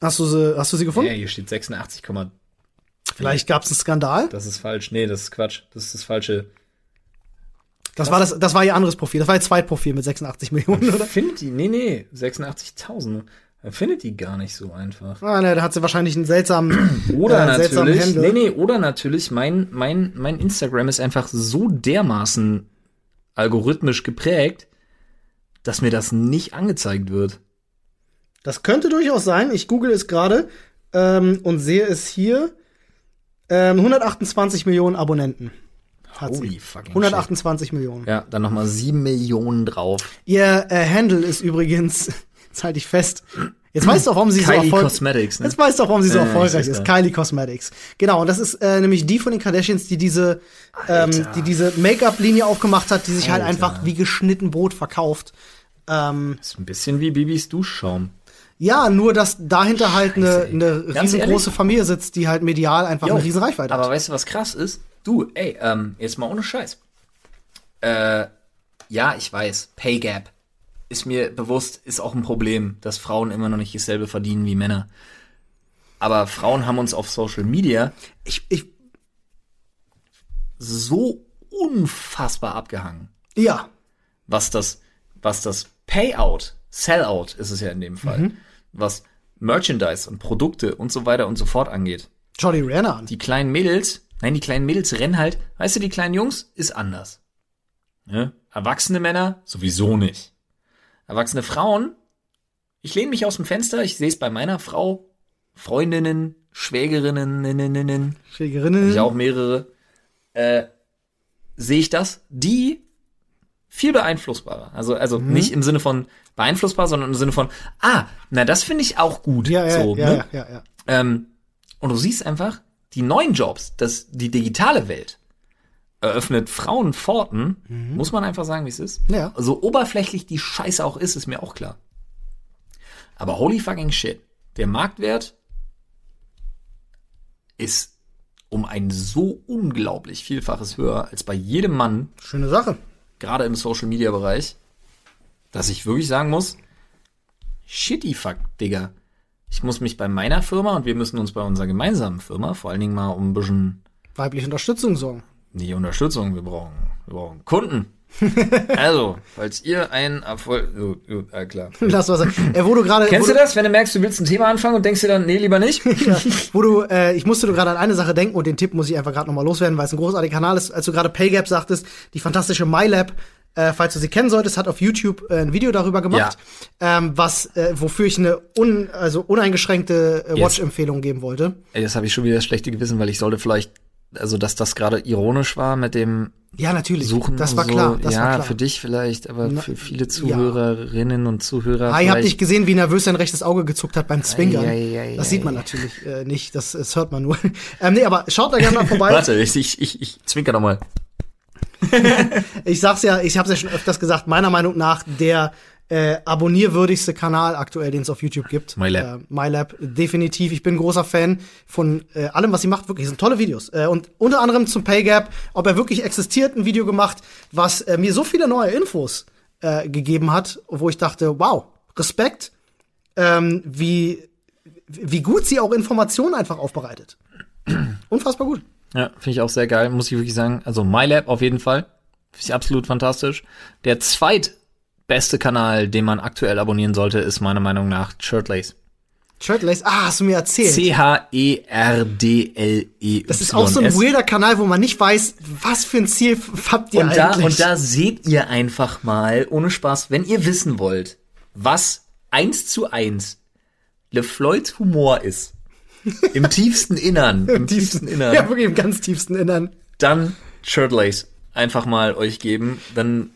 Hast du sie hast du sie gefunden? Ja, hier steht 86, Vielleicht gab es einen Skandal. das ist falsch. Nee, das ist Quatsch. Das ist das falsche. Das war das das war ihr anderes Profil. Das war ihr Zweitprofil mit 86 Millionen, oder? Findet die, nee, nee, 86.000. Man findet die gar nicht so einfach. Ah, ne, da hat sie wahrscheinlich einen seltsamen Oder äh, seltsamen natürlich, Händel. nee, nee, oder natürlich, mein, mein, mein Instagram ist einfach so dermaßen algorithmisch geprägt, dass mir das nicht angezeigt wird. Das könnte durchaus sein. Ich google es gerade ähm, und sehe es hier. Ähm, 128 Millionen Abonnenten. Hat Holy sie. fucking 128 Millionen. shit. Ja, dann nochmal 7 Millionen drauf. Ihr äh, Handle ist übrigens, jetzt halte ich fest. Jetzt weißt du auch, warum sie so Kylie erfolgreich Cosmetics, ne? Jetzt weißt du auch, warum sie so Ja, ich erfolgreich ist. Kylie Cosmetics. Genau, und das ist äh, nämlich die von den Kardashians, die diese, ähm, die diese Make-up-Linie aufgemacht hat, die sich halt Alter. einfach wie geschnitten Brot verkauft. Ähm, ist ein bisschen wie Bibis Duschschaum. ja, nur dass dahinter halt eine, eine riesengroße? Familie sitzt, die halt medial einfach Jo, eine riesen Reichweite Aber hat. weißt du, was krass ist? Du, ey, ähm, jetzt mal ohne Scheiß. Äh, ja, ich weiß, Pay Gap ist mir bewusst, ist auch ein Problem, dass Frauen immer noch nicht dasselbe verdienen wie Männer. Aber Frauen haben uns auf Social Media Ich, ich, so unfassbar abgehangen, ja, was das, was das Payout, Sellout ist es ja in dem Fall, was Merchandise und Produkte und so weiter und so fort angeht. Rihanna an. die kleinen Mädels, nein, die kleinen Mädels rennen halt, weißt du, die kleinen Jungs ist anders. Ne? Erwachsene Männer sowieso nicht. Erwachsene Frauen, ich lehne mich aus dem Fenster, ich sehe es bei meiner Frau, Freundinnen, Schwägerinnen, ninnen, Schlägerinnen. ich auch mehrere, äh, sehe ich das, die viel beeinflussbarer. Also, also Mhm. nicht im Sinne von beeinflussbar, sondern im Sinne von, ah, na, das finde ich auch gut. Ja, ja, so, ja, ne? ja, ja, ja. Ähm, und du siehst einfach, die neuen Jobs, das, die digitale Welt eröffnet Frauen Pforten, muss man einfach sagen, wie es ist. Mhm. Ja. So oberflächlich die Scheiße auch ist, ist mir auch klar. Aber holy fucking shit. Der Marktwert ist um ein so unglaublich Vielfaches höher als bei jedem Mann, Schöne Sache. gerade im Social Media Bereich, dass ich wirklich sagen muss, shitty fuck, Digga. Ich muss mich bei meiner Firma und wir müssen uns bei unserer gemeinsamen Firma vor allen Dingen mal um ein bisschen Weibliche Unterstützung sorgen. Nicht Unterstützung, wir brauchen, wir brauchen Kunden. also, falls ihr ein Erfolg, gut, gut, äh, klar. Lass was sagen. Äh, wo du gerade, Kennst du das, wenn du merkst, du willst ein Thema anfangen und denkst dir dann, nee, lieber nicht? ja, wo du, äh, ich musste du gerade an eine Sache denken und den Tipp muss ich einfach gerade nochmal loswerden, weil es ein großartiger Kanal ist. Als du gerade PayGap sagtest, die fantastische MyLab, äh, falls du sie kennen solltest, hat auf YouTube äh, ein Video darüber gemacht, ähm, was, äh, wofür ich eine un, also uneingeschränkte äh. Watch-Empfehlung geben wollte. Ey, das habe ich schon wieder das schlechte Gewissen, weil ich sollte vielleicht, also dass das gerade ironisch war mit dem Ja, natürlich. Suchen. das war so. klar. Das ja, war klar. für dich vielleicht, aber Na, für viele Zuhörerinnen und Zuhörer. Ah, ihr habt nicht gesehen, wie nervös sein rechtes Auge gezuckt hat beim Zwinkern. Ei, ei, ei, das sieht man ei. natürlich äh, nicht, das, das hört man nur. ähm, nee, aber schaut da gerne mal vorbei. Warte, ich, ich, ich, ich zwinker noch mal. Ich sag's ja, ich hab's ja schon öfters gesagt, meiner Meinung nach der äh, abonnierwürdigste Kanal aktuell, den es auf YouTube gibt. MyLab. Äh, MyLab, definitiv. Ich bin großer Fan von äh, allem, was sie macht. Wirklich, sind tolle Videos. Äh, und unter anderem zum Pay Gap, ob er wirklich existiert, ein Video gemacht, was äh, mir so viele neue Infos äh, gegeben hat, wo ich dachte, wow, Respekt, ähm, wie, wie gut sie auch Informationen einfach aufbereitet. Unfassbar gut. Ja, finde ich auch sehr geil, muss ich wirklich sagen. Also MyLab auf jeden Fall. Finde ich absolut fantastisch. Der zweitbeste Kanal, den man aktuell abonnieren sollte, ist meiner Meinung nach Shirtlace. Shirtlace, ah, hast du mir erzählt. C-H-E-R-D-L-E. das ist auch so ein weirder Kanal, wo man nicht weiß, was für ein Ziel habt ihr und da, eigentlich. und da seht ihr einfach mal, ohne Spaß, wenn ihr wissen wollt, was eins zu eins LeFloids Humor ist, im tiefsten Innern, im tiefsten Innern, Ja, wirklich im ganz tiefsten Innern. dann Shirtlace einfach mal euch geben, dann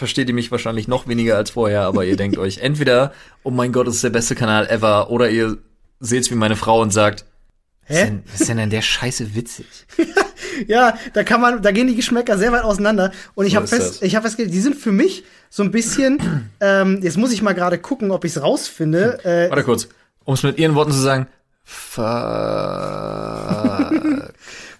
versteht ihr mich wahrscheinlich noch weniger als vorher, aber ihr denkt euch entweder, oh mein Gott, das ist der beste Kanal ever, oder ihr seht's wie meine Frau und sagt, was ist Hä? denn, was ist denn an der Scheiße witzig? Ja, da kann man, da gehen die Geschmäcker sehr weit auseinander. Und ich So habe fest, das. ich habe festgestellt, die sind für mich so ein bisschen. ähm, jetzt muss ich mal gerade gucken, ob ich es rausfinde. Äh, Warte kurz, um es mit ihren Worten zu sagen, fuck.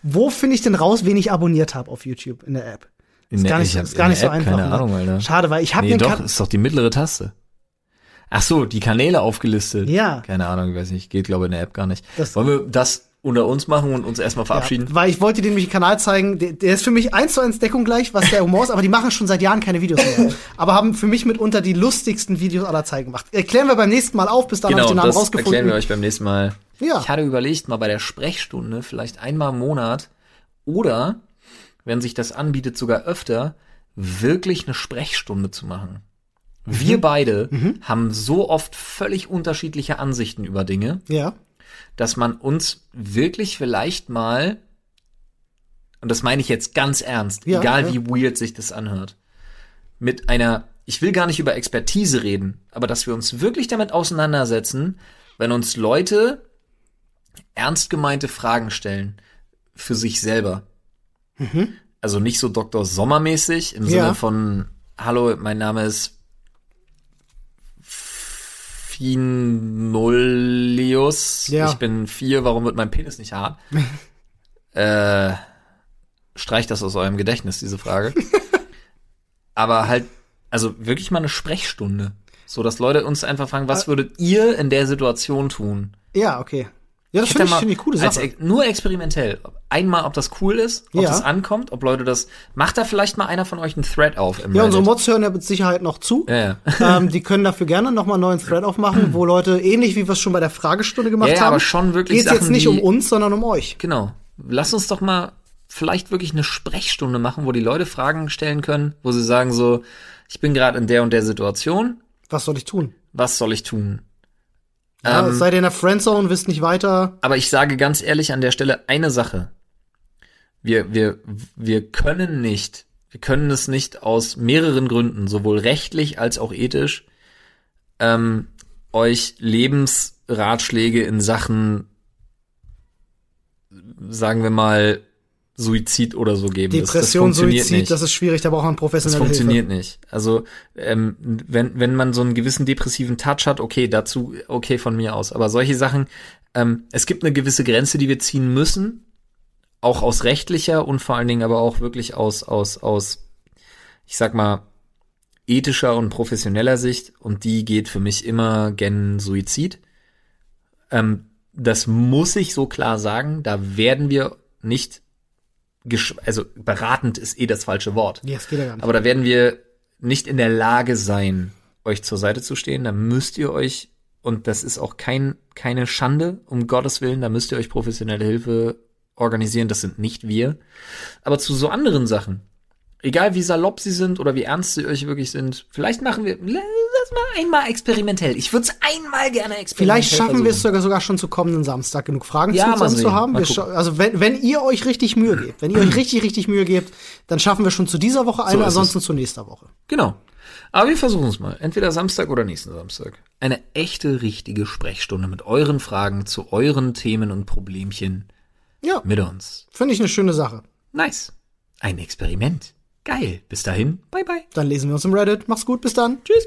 wo finde ich denn raus, wen ich abonniert habe auf YouTube in der App? Ist der- gar nicht, ist gar nicht so App einfach. keine ne? Ahnung, Alter. Schade, weil ich habe Nee, den doch, Kan- ist doch die mittlere Taste. Ach so, die Kanäle aufgelistet. Ja. Keine Ahnung, ich weiß nicht, geht glaube in der App gar nicht. Das- Wollen wir das unter uns machen und uns erstmal verabschieden? Ja, weil ich wollte dir nämlich einen Kanal zeigen, der, der ist für mich eins zu eins Deckung gleich, was der Humor ist, aber die machen schon seit Jahren keine Videos mehr. aber haben für mich mitunter die lustigsten Videos aller Zeiten gemacht. Erklären wir beim nächsten Mal auf, bis dann habe ich Genau, den Namen das rausgefunden. erklären wir euch beim nächsten Mal. Ja. Ich hatte überlegt, mal bei der Sprechstunde vielleicht einmal im Monat oder, wenn sich das anbietet, sogar öfter, wirklich eine Sprechstunde zu machen. Wir Mhm. beide haben so oft völlig unterschiedliche Ansichten über Dinge, Ja. dass man uns wirklich vielleicht mal, und das meine ich jetzt ganz ernst, Ja, egal ja. wie weird sich das anhört, mit einer, ich will gar nicht über Expertise reden, aber dass wir uns wirklich damit auseinandersetzen, wenn uns Leute ernst gemeinte Fragen stellen für sich selber. Also nicht so Dr. Sommermäßig im Mhm. Ja. Sinne von, hallo, mein Name ist Finolius. Ja. Ich bin vier, warum wird mein Penis nicht hart? äh, streicht das aus eurem Gedächtnis, diese Frage. Aber halt, also wirklich mal eine Sprechstunde. So, dass Leute uns einfach fragen, was würdet ihr in der Situation tun? Ja, okay. Ja, das finde ich, find ich coole als Sache. ex- nur experimentell. Einmal, ob das cool ist, ob Ja. das ankommt, ob Leute das. Macht da vielleicht mal einer von euch einen Thread auf im Ja, unsere? Mods hören ja mit Sicherheit noch zu. Ja, ja. ähm, die können dafür gerne noch mal einen neuen Thread aufmachen, wo Leute, ähnlich wie wir es schon bei der Fragestunde gemacht Ja, ja, haben, aber schon wirklich geht's jetzt nicht die- um uns, sondern um euch. Genau. Lass uns doch mal vielleicht wirklich eine Sprechstunde machen, wo die Leute Fragen stellen können, wo sie sagen so, ich bin gerade in der und der Situation, Was soll ich tun? was soll ich tun? Ja, Ähm, seid ihr in der Friendzone, wisst nicht weiter. Aber ich sage ganz ehrlich an der Stelle eine Sache. Wir, wir, wir können nicht, wir können es nicht aus mehreren Gründen, sowohl rechtlich als auch ethisch, ähm, euch Lebensratschläge in Sachen, sagen wir mal, Suizid oder so geben. Das- das Depression, funktioniert Suizid, nicht. das ist schwierig, da braucht man Das professionelle funktioniert nicht. Also ähm, wenn wenn man so einen gewissen depressiven Touch hat, okay, dazu okay von mir aus. Aber solche Sachen, ähm, es gibt eine gewisse Grenze, die wir ziehen müssen, auch aus rechtlicher und vor allen Dingen aber auch wirklich aus aus aus, ich sag mal ethischer und professioneller Sicht. Und die geht für mich immer gen Suizid. Ähm, das muss ich so klar sagen. Da werden wir nicht also beratend ist eh das falsche Wort. Ja, das geht ja gar nicht. Aber da werden wir nicht in der Lage sein, euch zur Seite zu stehen. Da müsst ihr euch, und das ist auch kein, keine Schande, um Gottes Willen, da müsst ihr euch professionelle Hilfe organisieren. Das sind nicht wir. Aber zu so anderen Sachen, egal wie salopp sie sind oder wie ernst sie euch wirklich sind, vielleicht machen wir, das mal einmal experimentell. Ich würde es einmal gerne experimentell Vielleicht schaffen wir es sogar, sogar schon zu kommenden Samstag, genug Fragen Ja, zu, uns zu haben. Also wenn, wenn ihr euch richtig Mühe gebt, wenn ihr euch richtig, richtig Mühe gebt, dann schaffen wir schon zu dieser Woche eine, es. ansonsten zu nächster Woche. Genau. Aber wir versuchen es mal. Entweder Samstag oder nächsten Samstag. Eine echte, richtige Sprechstunde mit euren Fragen zu euren Themen und Problemchen Ja, mit uns. finde ich eine schöne Sache. Nice. Ein Experiment. Geil. Bis dahin. Bye bye. Dann lesen wir uns im Reddit. Mach's gut, bis dann. Tschüss.